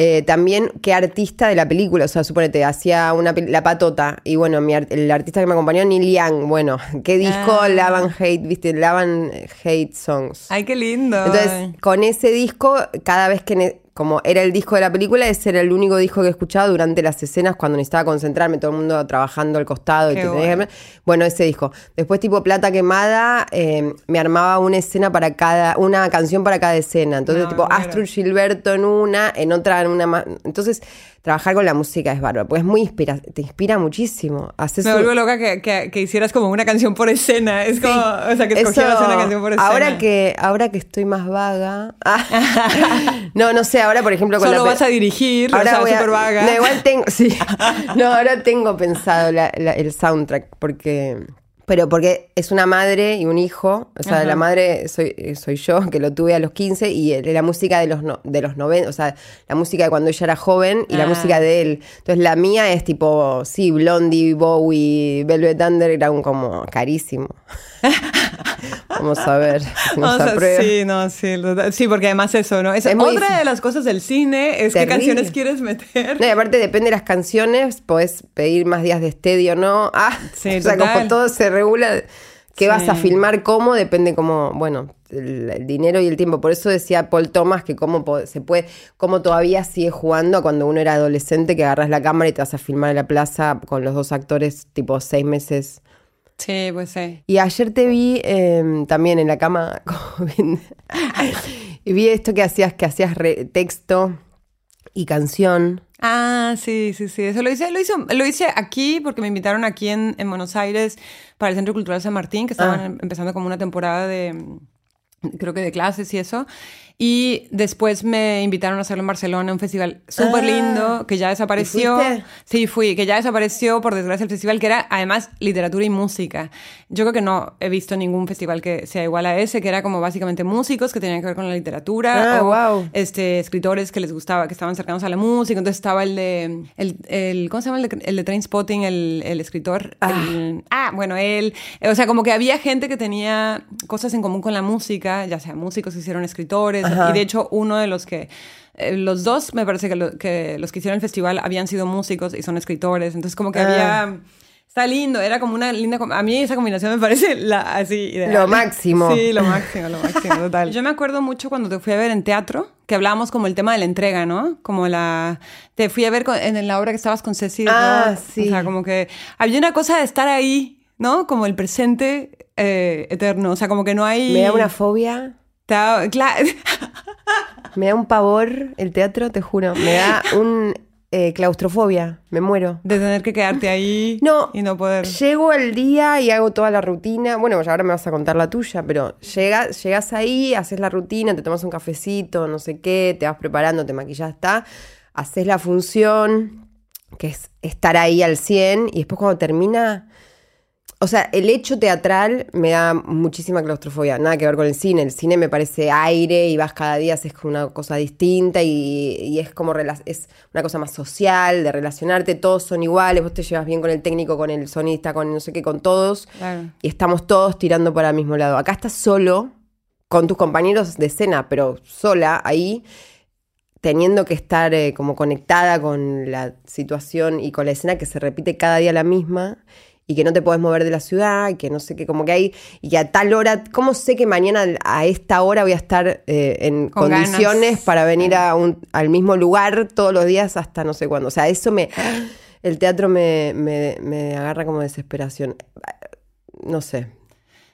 Eh, también qué artista de la película, o sea, suponete, hacía una La Patota, y bueno, mi ar- el artista que me acompañó, Neil Young, bueno, qué disco Ah. Love and Hate, viste, Love and Hate Songs. Ay, qué lindo. Entonces, con ese disco, cada vez que, como era el disco de la película, ese era el único disco que escuchaba durante las escenas cuando necesitaba concentrarme, todo el mundo trabajando al costado. y Qué te tenías que- bueno. bueno, ese disco. Después, tipo Plata Quemada, eh, me armaba una escena para cada, una canción para cada escena. Entonces, No, tipo. Astrid Gilberto en una, en otra, en una más. Entonces, trabajar con la música es bárbaro, porque es muy inspira, te inspira muchísimo. Haces me un- vuelvo loca que, que, que hicieras como una canción por escena. Es como, o sea, que Eso- escogieras una canción por escena. Ahora que, ahora que estoy más vaga. ah, no, no sé, ahora por ejemplo con Solo la vas a dirigir, Ahora o sea, voy a- vaga. No, igual tengo, sí. No, ahora tengo pensado la- la- el soundtrack porque pero porque es una madre y un hijo, o sea, Ajá. la madre soy, soy yo, que lo tuve a los 15, y la música de los, no- de los 90, o sea, la música de cuando ella era joven y la Ah. música de él. Entonces la mía es tipo, sí, Blondie, Bowie, Velvet Underground, como carísimo. Vamos a ver sea, aprueba. sí, no, sí, sí, porque además eso, ¿no? Es, otra difícil. de las cosas del cine es qué canciones quieres meter. No, y aparte depende de las canciones, podés pedir más días de estadio no. Ah, Sí, o sea, total. como todo se regula, qué Sí. vas a filmar, cómo, depende como, bueno, el, el dinero y el tiempo. Por eso decía Paul Thomas que cómo se puede, cómo todavía sigue jugando a cuando uno era adolescente, que agarras la cámara y te vas a filmar en la plaza con los dos actores, tipo seis meses. Sí, pues sí. Y ayer te vi eh, también en la cama y vi esto que hacías, que hacías re- texto y canción. Ah, sí, sí, sí. Eso lo hice, lo hice, lo hice aquí porque me invitaron aquí en, en Buenos Aires para el Centro Cultural San Martín, que estaban Ah. em- empezando como una temporada de, creo que de clases y eso. Y después me invitaron a hacerlo en Barcelona, un festival súper Ah. lindo, que ya desapareció. Sí, fui, que ya desapareció por desgracia el festival, que era además literatura y música. Yo creo que no he visto ningún festival que sea igual a ese, que era como básicamente músicos que tenían que ver con la literatura. Ah, o, guau. este, escritores que les gustaba, que estaban cercanos a la música. Entonces estaba el de, el, el ¿cómo se llama? El de, el de Trainspotting, el, el escritor. el- ah, bueno, él. O sea, como que había gente que tenía cosas en común con la música, ya sea músicos que hicieron escritores. Ajá. Y de hecho, uno de los que... eh, los dos, me parece que, lo- que los que hicieron el festival habían sido músicos y son escritores. Entonces, como que Ah. había... Está lindo, era como una linda... A mí esa combinación me parece la, así ideal. Lo máximo. Sí, lo máximo, lo máximo, total. Yo me acuerdo mucho cuando te fui a ver en teatro, que hablábamos como el tema de la entrega, ¿no? Como la... Te fui a ver con- en la obra que estabas con Ceci. Ah, Roth. sí. O sea, como que había una cosa de estar ahí, ¿no? Como el presente eh, eterno. O sea, como que no hay... Me da una fobia. Está- claro. Me da un pavor el teatro, te juro. Me da un eh, claustrofobia. Me muero. De tener que quedarte ahí No. y no poder. Llego al día y hago toda la rutina. Bueno, ya ahora me vas a contar la tuya, pero llega, llegas ahí, haces la rutina, te tomas un cafecito, no sé qué, te vas preparando, te maquillas, está. Haces la función, que es estar ahí al 100, y después cuando termina. O sea, el hecho teatral me da muchísima claustrofobia. Nada que ver con el cine. El cine me parece aire y vas cada día, haces una cosa distinta y, y es como es una cosa más social, de relacionarte. Todos son iguales. Vos te llevas bien con el técnico, con el sonista, con no sé qué, con todos. Claro. Y estamos todos tirando para el mismo lado. Acá estás solo con tus compañeros de escena, pero sola ahí, teniendo que estar eh, como conectada con la situación y con la escena que se repite cada día la misma y que no te puedes mover de la ciudad, y que no sé qué, como que hay, y que a tal hora, ¿cómo sé que mañana a esta hora voy a estar eh, en Con condiciones ganas. para venir a un, al mismo lugar todos los días hasta no sé cuándo? O sea, eso me... El teatro me, me, me agarra como desesperación. No sé.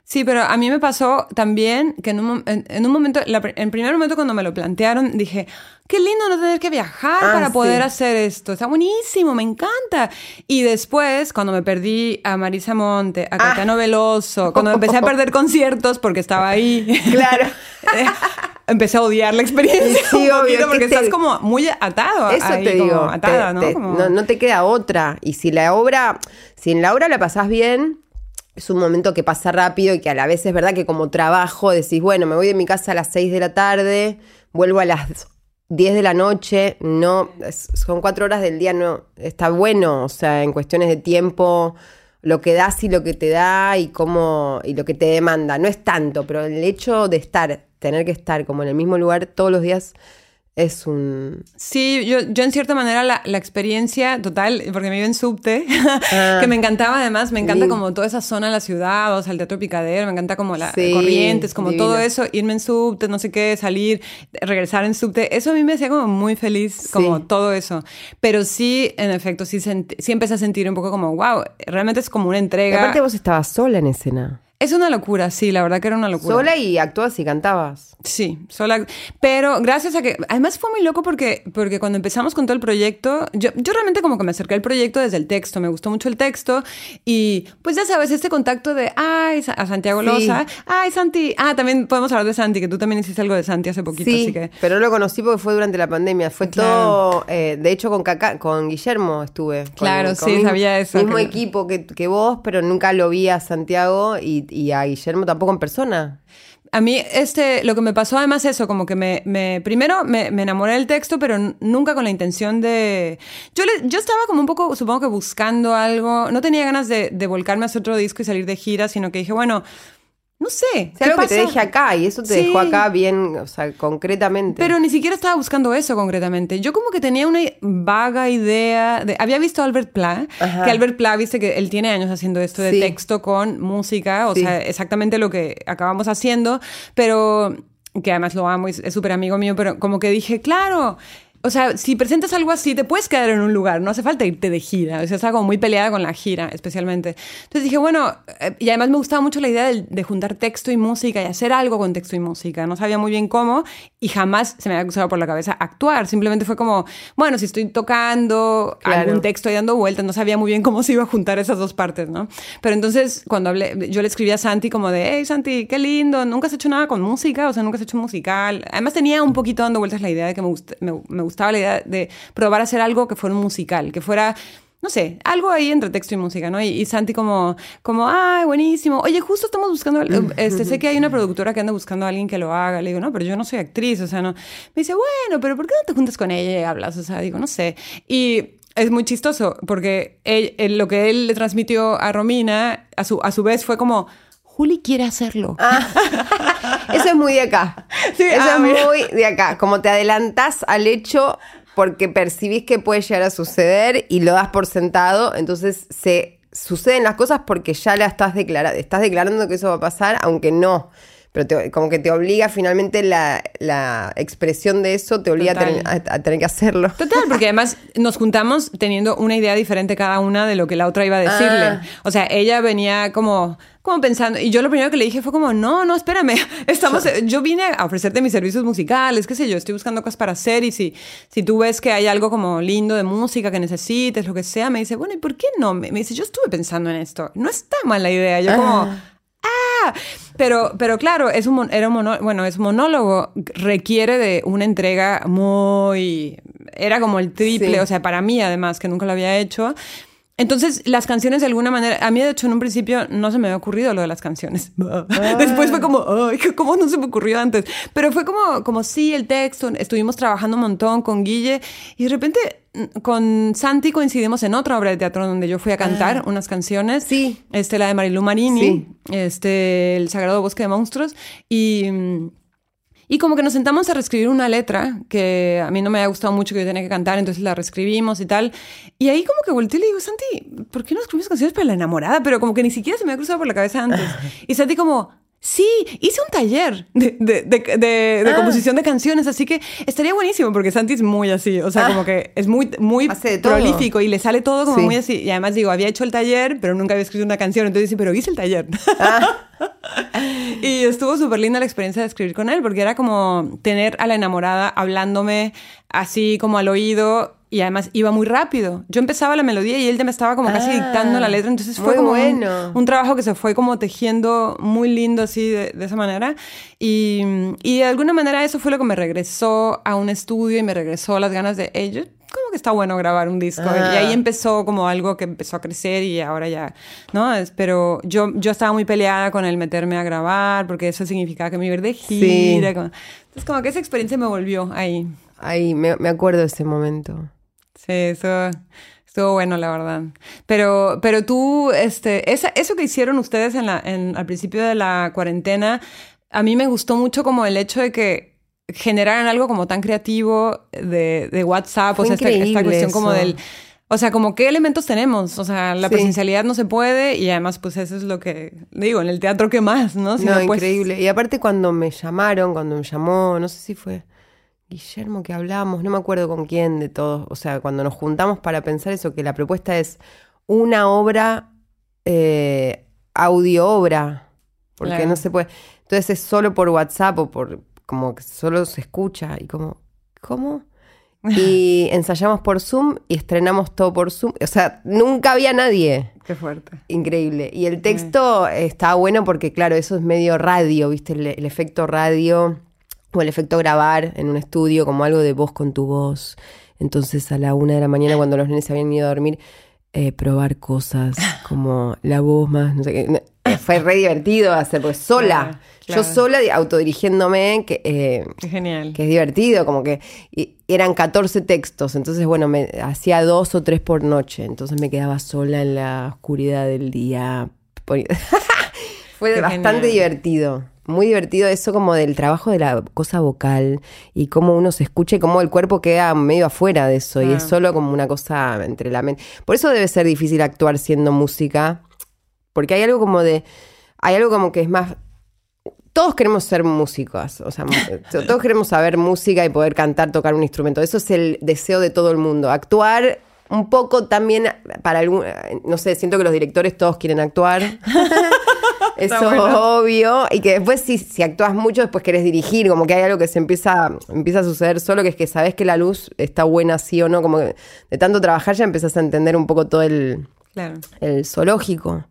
Sí, pero a mí me pasó también que en un, en, en un momento, la en primer momento cuando me lo plantearon, dije, qué lindo no tener que viajar Ah, para poder sí. hacer esto, está buenísimo, me encanta. Y después, cuando me perdí a Marisa Monte, Ah. a Caetano Veloso, cuando me empecé a perder conciertos porque estaba ahí, Claro. empecé a odiar la experiencia Sí, un obvio, poquito porque te- estás como muy atado Eso ahí, te como digo. atada, te- ¿no? te- Como- no, no te queda otra. Y si la obra, si en la obra la pasás bien, es un momento que pasa rápido y que a la vez es verdad que como trabajo decís, bueno, me voy de mi casa a las 6 de la tarde, vuelvo a las 10 de la noche, no, son cuatro horas del día, no, está bueno, o sea, en cuestiones de tiempo, lo que das y lo que te da y cómo, y lo que te demanda, no es tanto, pero el hecho de estar, tener que estar como en el mismo lugar todos los días, es un... Sí, yo, yo en cierta manera la, la experiencia total, porque me vivo en subte, que me encantaba además, me encanta como toda esa zona de la ciudad, o sea, el Teatro Picadero, me encanta como Sí, corrientes, como divino. todo eso, irme en subte, no sé qué, salir, regresar en subte, eso a mí me hacía como muy feliz, como Sí. todo eso. Pero sí, en efecto, sí, sí empecé a sentir un poco como, wow, realmente es como una Y entrega. aparte vos estabas sola en escena. Es una locura, sí, la verdad que era una locura. Sola y actuabas y cantabas. Sí, sola. Pero gracias a que. Además fue muy loco porque, porque cuando empezamos con todo el proyecto, yo, yo realmente como que me acerqué al proyecto desde el texto. Me gustó mucho el texto. Y pues ya sabes, este contacto de. Ay, a Santiago Sí. Loza. Ay, Santi. Ah, también podemos hablar de Santi, que tú también hiciste algo de Santi hace poquito. Sí, Así que. pero no lo conocí porque fue durante la pandemia. Fue Claro. todo, eh, de hecho con Caca- con Guillermo estuve. Claro, con sí, mismo- sabía eso, Mismo que- equipo que, que vos, pero nunca lo vi a Santiago y, y a Guillermo tampoco en persona. A mí, este, lo que me pasó además eso, como que me, me primero me, enamoré del texto, pero nunca con la intención de... Yo, le- yo estaba como un poco, supongo que buscando algo, no tenía ganas de, de volcarme a hacer otro disco y salir de gira, sino que dije, bueno, no sé. ¿qué algo que te pasa? deje acá y eso te Sí. dejó acá bien, o sea, concretamente. Pero ni siquiera estaba buscando eso concretamente. Yo como que tenía una vaga idea de... Había visto a Albert Pla, Ajá. que Albert Pla, viste que él tiene años haciendo esto de Sí. texto con música, o Sí. sea, exactamente lo que acabamos haciendo, pero que además lo amo y es súper amigo mío, pero como que dije, claro... O sea, si presentas algo así, te puedes quedar en un lugar, no hace falta irte de gira. O sea, estaba como muy peleada con la gira, especialmente. Entonces dije, bueno, eh, y además me gustaba mucho la idea de, de juntar texto y música y hacer algo con texto y música. No sabía muy bien cómo y jamás se me había cruzado por la cabeza actuar. Simplemente fue como, bueno, si estoy tocando Claro. algún texto y dando vueltas, no sabía muy bien cómo se iba a juntar esas dos partes, ¿no? Pero entonces, cuando hablé, yo le escribí a Santi como de, hey, Santi, qué lindo, nunca has hecho nada con música, o sea, nunca has hecho un musical. Además tenía un poquito dando vueltas la idea de que me, gust- me, me gustaba la idea de probar a hacer algo que fuera un musical, que fuera... No sé, algo ahí entre texto y música, ¿no? Y, y Santi como, como, ay, buenísimo. Oye, justo estamos buscando, este, sé que hay una productora que anda buscando a alguien que lo haga. Le digo, no, pero yo no soy actriz, o sea, no. Me dice, bueno, pero ¿por qué no te juntas con ella y hablas? O sea, digo, no sé. Y es muy chistoso porque él- él- lo que él le transmitió a Romina, a su, a su vez, fue como, Juli quiere hacerlo. Eso es muy de acá. Sí, Eso ah, es mira. muy de acá. Como te adelantás al hecho porque percibís que puede llegar a suceder y lo das por sentado, entonces se suceden las cosas porque ya la estás declarando, estás declarando que eso va a pasar, aunque no. Pero te- como que te obliga finalmente la, la expresión de eso, te obliga a tener que hacerlo. Total, porque además nos juntamos teniendo una idea diferente cada una de lo que la otra iba a decirle. Ah. O sea, ella venía como como pensando, y yo lo primero que le dije fue como, no, no, espérame, estamos, yo vine a ofrecerte mis servicios musicales, qué sé yo, estoy buscando cosas para hacer y si, si tú ves que hay algo como lindo de música que necesites, lo que sea, me dice, bueno, ¿y por qué no? Me, dice, yo estuve pensando en esto, no está mal la idea, yo como... Ah. pero, pero claro, es un, era un bueno, es monólogo, requiere de una entrega muy... Era como el triple, o sea, para mí además, que nunca lo había hecho. Entonces, las canciones de alguna manera, a mí de hecho en un principio no se me había ocurrido lo de las canciones. Después fue como, ay, ¿cómo no se me ocurrió antes? Pero fue como, como sí, el texto, estuvimos trabajando un montón con Guille y de repente mm, con Santi coincidimos en otra obra de teatro donde yo fui a cantar ah. unas canciones. Sí. Este, la de Marilu Marini, este, El Sagrado Bosque de Monstruos y... Y como que nos sentamos a reescribir una letra que a mí no me había gustado mucho que yo tenía que cantar, entonces la reescribimos y tal. Y ahí como que volteé y le digo, Santi, ¿por qué no escribimos canciones para la enamorada? Pero como que ni siquiera se me había cruzado por la cabeza antes. Y Santi como, Sí, hice un taller de, de, de, ah. composición de canciones, así que estaría buenísimo porque Santi es muy así, o sea, ah. como que es muy, muy prolífico y le sale todo como muy así. Y además digo, había hecho el taller, pero nunca había escrito una canción, entonces dice, pero hice el taller. Ah. y estuvo súper linda la experiencia de escribir con él porque era como tener a la enamorada hablándome así como al oído y además iba muy rápido. Yo empezaba la melodía y él ya me estaba como casi dictando la ah, letra, entonces fue como un, trabajo que se fue como tejiendo muy lindo así de, esa manera. Y, y, de alguna manera eso fue lo que me regresó a un estudio y me regresó las ganas de, ellos como que está bueno grabar un disco. Y ahí ah. empezó como algo que empezó a crecer y ahora ya, ¿no? Pero yo, yo estaba muy peleada con el meterme a grabar porque eso significaba que me iba a ir de gira. Entonces como que esa experiencia me volvió ahí. Ay, me, me acuerdo de ese momento. Sí, eso estuvo bueno, la verdad. Pero, pero tú, este, esa, eso que hicieron ustedes en la, en, al principio de la cuarentena, a mí me gustó mucho como el hecho de que generaran algo como tan creativo de, de WhatsApp, o sea, esta, esta, cuestión como del... O sea, como qué elementos tenemos. O sea, la presencialidad no se puede y además, pues eso es lo que digo, en el teatro, ¿qué más? No, no, increíble. Y aparte, cuando me llamaron, cuando me llamó, no sé si fue Guillermo que hablamos, no me acuerdo con quién de todos, o sea, cuando nos juntamos para pensar eso, que la propuesta es una obra, eh, audio obra, porque no se puede. Entonces es solo por WhatsApp o por, como que solo se escucha y como, ¿cómo? Y ensayamos por Zoom y estrenamos todo por Zoom. O sea, nunca había nadie. Qué fuerte. Increíble. Y el texto está bueno porque, claro, eso es medio radio, ¿viste? el efecto radio o el efecto grabar en un estudio, como algo de voz con tu voz. Entonces a la una de la mañana, cuando los nenes habían ido a dormir, eh, probar cosas como la voz más, no sé qué. Eh, fue re divertido hacer, pues sola. Yo sola autodirigiéndome, que, eh, genial. que es divertido, como que eran 14 textos, entonces bueno, me hacía dos o tres por noche, entonces me quedaba sola en la oscuridad del día. Fue bastante divertido muy divertido eso como del trabajo de la cosa vocal y cómo uno se escucha y cómo el cuerpo queda medio afuera de eso y es ah. solo como una cosa entre la mente. Por eso debe ser difícil actuar siendo música, porque hay algo como de, hay algo como que es más... Todos queremos ser músicos, o sea, todos queremos saber música y poder cantar, tocar un instrumento. Eso es el deseo de todo el mundo. Actuar un poco también para algún, no sé, siento que los directores todos quieren actuar. Eso es obvio. Y que después, si, si actúas mucho, después querés dirigir. Como que hay algo que se empieza, empieza a suceder solo, que es que sabes que la luz está buena, sí o no. Como que de tanto trabajar ya empezás a entender un poco todo el, el zoológico.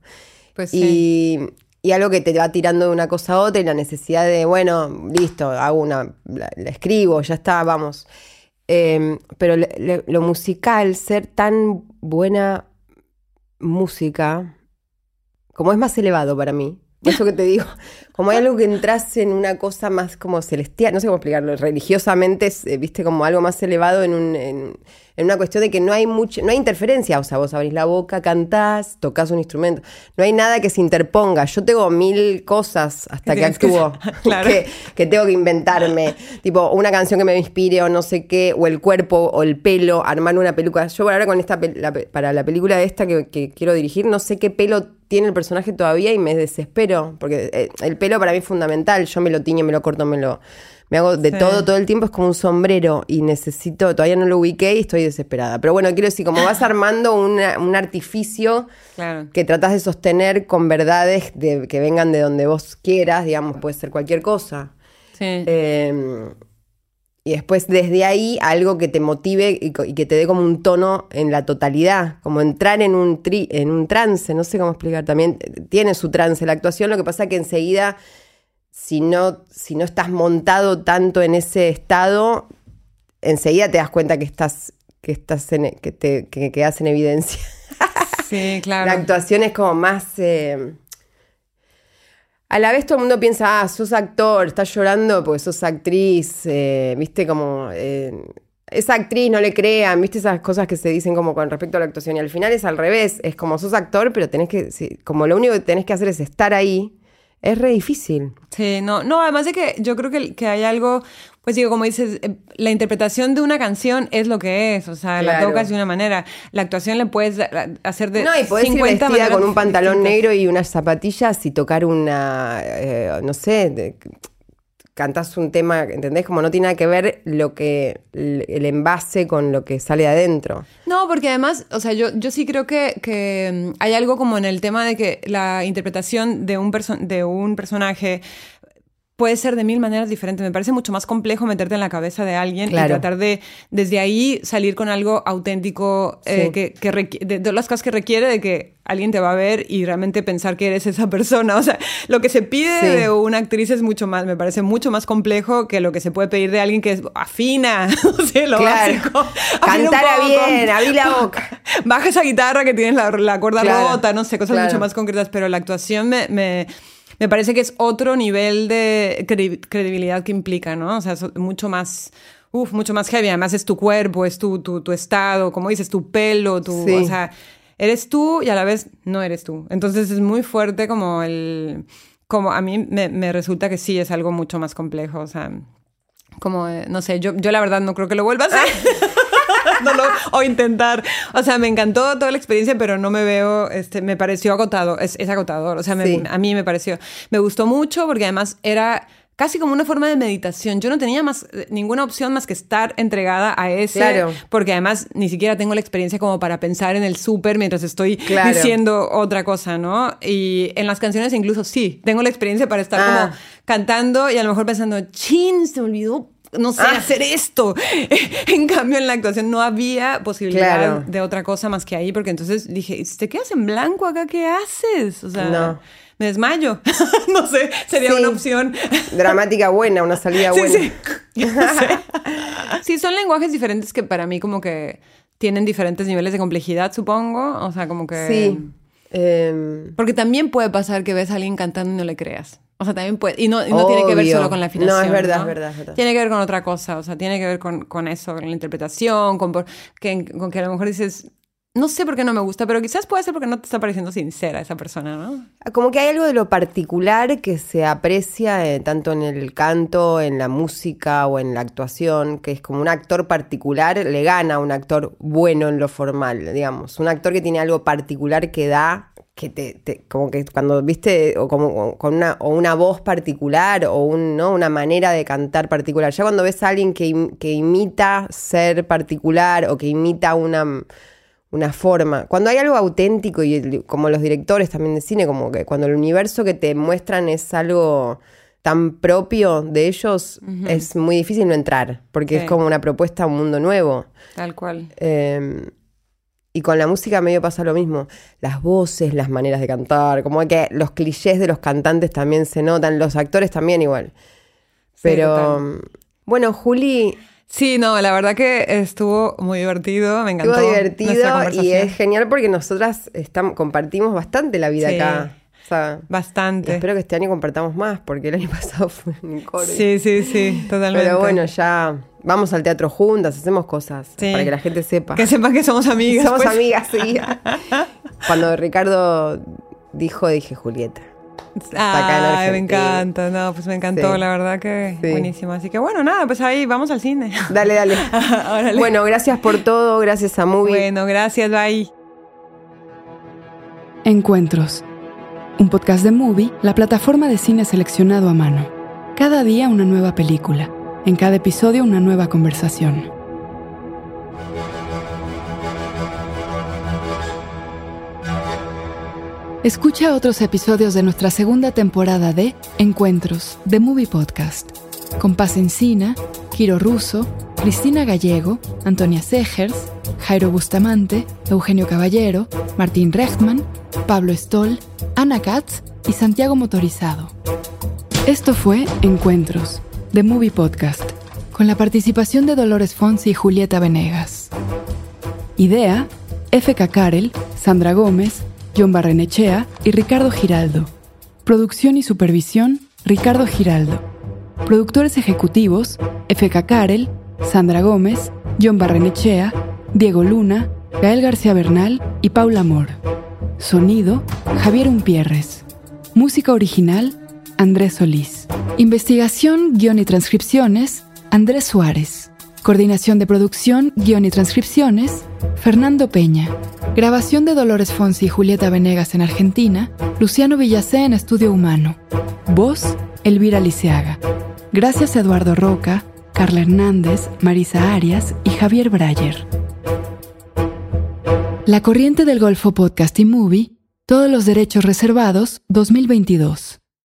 Pues y, y algo que te va tirando de una cosa a otra y la necesidad de, bueno, listo, hago una, la, escribo, ya está, vamos. Em, pero lo musical, ser tan buena música, como es más elevado para mí, eso que te digo, como hay algo que entras en una cosa más como celestial, no sé cómo explicarlo, religiosamente, eh, viste, como algo más elevado en, un, en, una cuestión de que no hay mucha, no hay interferencia, o sea, vos abrís la boca, cantás, tocas un instrumento, no hay nada que se interponga. Yo tengo mil cosas hasta que actúo, que, tengo que inventarme, tipo una canción que me inspire o no sé qué, o el cuerpo, o el pelo, armar una peluca. Yo ahora con esta, para la película esta que, que quiero dirigir, no sé qué pelo tiene el personaje todavía y me desespero, porque eh, el pelo para mí es fundamental, yo me lo tiño, me lo corto, me lo, Me hago de Sí. todo todo el tiempo, es como un sombrero y necesito, todavía no lo ubiqué y estoy desesperada. Pero bueno, quiero decir, como vas armando una- un artificio Claro. que tratas de sostener con verdades de, que vengan de donde vos quieras, digamos, puede ser cualquier cosa. Sí. Eh, y después desde ahí algo que te motive y, que te dé como un tono en la totalidad, como entrar en un, tri- en un trance, no sé cómo explicar, también tiene su trance la actuación, lo que pasa que enseguida, si no, si no estás montado tanto en ese estado, enseguida te das cuenta que estás, que estás en, que te que quedas en evidencia. Sí, claro. La actuación es como más. eh, A la vez todo el mundo piensa, ah, sos actor, estás llorando porque sos actriz, eh, viste como. eh, esa actriz no le crean, viste esas cosas que se dicen como con respecto a la actuación. Y al final es al revés, es como sos actor, pero tenés que. como lo único que tenés que hacer es estar ahí, es re difícil. Sí, no, no, además de que yo creo que, que hay algo, pues digo, como dices, eh, la interpretación de una canción es lo que es, o sea, la tocas de una manera, la actuación le puedes da- hacer de No, y ir 50 vestida con un pantalón distintas. negro y unas zapatillas y tocar una, eh, no sé, de- cantás un tema, ¿entendés? Como no tiene nada que ver lo que, el el envase con lo que sale adentro. No, porque además, o sea, yo, yo sí creo que, que mm, hay algo como en el tema de que la interpretación de un, perso- de un personaje puede ser de mil maneras diferentes. Me parece mucho más complejo meterte en la cabeza de alguien Claro. y tratar de, desde ahí, salir con algo auténtico, eh, que, que de, de las cosas que requiere de que alguien te va a ver y realmente pensar que eres esa persona. O sea, lo que se pide Sí. de una actriz es mucho más, me parece mucho más complejo que lo que se puede pedir de alguien que es afina, o sea, lo Claro. básico. Cantara bien, abrí la boca. Baja esa guitarra que tienes la, la cuerda Claro, rota, no sé, cosas mucho más concretas, pero la actuación me, me, me parece que es otro nivel de cre- credibilidad que implica, ¿no? O sea, es mucho más, uf, mucho más heavy. Además es tu cuerpo, es tu, tu, tu estado, como dices, tu pelo, tu, Sí. o sea, eres tú y a la vez no eres tú. Entonces es muy fuerte como el, como a mí me, me resulta que sí es algo mucho más complejo, o sea, como, eh, no sé, yo, yo la verdad no creo que lo vuelva a hacer. No lo- o intentar. O sea, me encantó toda la experiencia, pero no me veo, este, me pareció agotado, es, es agotador. O sea, me- Sí. a mí me pareció, me gustó mucho porque además era casi como una forma de meditación. Yo no tenía más eh, ninguna opción más que estar entregada a ese, Claro. porque además ni siquiera tengo la experiencia como para pensar en el súper mientras estoy Claro. diciendo otra cosa, ¿no? Y en las canciones incluso sí, tengo la experiencia para estar Ah. como cantando y a lo mejor pensando, chin, se me olvidó. No sé Ah. hacer esto. en cambio, en la actuación no había posibilidad Claro. de otra cosa más que ahí, porque entonces dije, si te quedas en blanco acá, ¿qué haces? O sea, No. me desmayo. no sé, sería Sí. una opción. Dramática buena, una salida Sí, buena. sí. Sí, son lenguajes diferentes que para mí como que tienen diferentes niveles de complejidad, supongo. O sea, como que... Sí. Em, Porque también puede pasar que ves a alguien cantando y no le creas. O sea, también puede. Y no, y no tiene que ver solo con la afinación. No, es verdad, ¿no? es verdad, es verdad. Tiene que ver con otra cosa. O sea, tiene que ver con, con eso, con la interpretación, con, por- que, con que a lo mejor dices. No sé por qué no me gusta, pero quizás puede ser porque no te está pareciendo sincera esa persona, ¿no? Como que hay algo de lo particular que se aprecia eh, tanto en el canto, en la música o en la actuación, que es como un actor particular le gana a un actor bueno en lo formal, digamos. Un actor que tiene algo particular que da, que te, te- como que cuando viste, o como con una, o una voz particular, o un, ¿no? una manera de cantar particular. Ya cuando ves a alguien que, que imita ser particular o que imita una una forma. Cuando hay algo auténtico, y como los directores también de cine, como que cuando el universo que te muestran es algo tan propio de ellos, es muy difícil no entrar, porque Sí. es como una propuesta a un mundo nuevo. Tal cual. Eh, y con la música medio pasa lo mismo. Las voces, las maneras de cantar, como que los clichés de los cantantes también se notan, los actores también igual. Pero total. bueno, Juli, Sí, no, la verdad que estuvo muy divertido. Me encantó. estuvo divertido y es genial porque nosotras estamos, compartimos bastante la vida Sí. acá. O sea, y Bastante. espero que este año compartamos más, porque el año pasado fue un coro. Sí, sí, sí, totalmente. Pero bueno, ya vamos al teatro juntas, hacemos cosas Sí. para que la gente sepa. Que sepan que somos amigas. Somos pues. amigas, sí. Cuando Ricardo dijo, dije Julieta. acá en Ay, me encanta, no, pues me encantó, Sí. la verdad que Sí. buenísimo. Así que bueno, nada, pues ahí vamos al cine. Dale, dale. Órale. Bueno, gracias por todo, gracias a Movie. Bueno, gracias, bye. Encuentros. Un podcast de Movie, la plataforma de cine seleccionado a mano. Cada día una nueva película, En cada episodio una nueva conversación. Escucha otros episodios de nuestra segunda temporada de Encuentros, de Movie Podcast, con Paz Encina, Kiro Russo, Cristina Gallego, Antonia Segers, Jairo Bustamante, Eugenio Caballero, Martín Rechtman, Pablo Stoll, Ana Katz y Santiago Motorizado. Esto fue Encuentros, de Movie Podcast, con la participación de Dolores Fonsi y Julieta Venegas. Idea, F.K. Karel, Sandra Gómez, John Barrenechea y Ricardo Giraldo. Producción y supervisión, Ricardo Giraldo. Productores ejecutivos, F.K. Karel, Sandra Gómez, John Barrenechea, Diego Luna, Gael García Bernal y Paula Amor. Sonido, Javier Umpierres. Música original, Andrés Solís. Investigación, guion y transcripciones, Andrés Suárez. Coordinación de producción, guion y transcripciones, Fernando Peña. Grabación de Dolores Fonsi y Julieta Venegas en Argentina, Luciano Villacé en Estudio Humano. Voz, Elvira Liceaga. Gracias a Eduardo Roca, Carla Hernández, Marisa Arias y Javier Breyer. La Corriente del Golfo Podcast y Movie, todos los derechos reservados, 2022.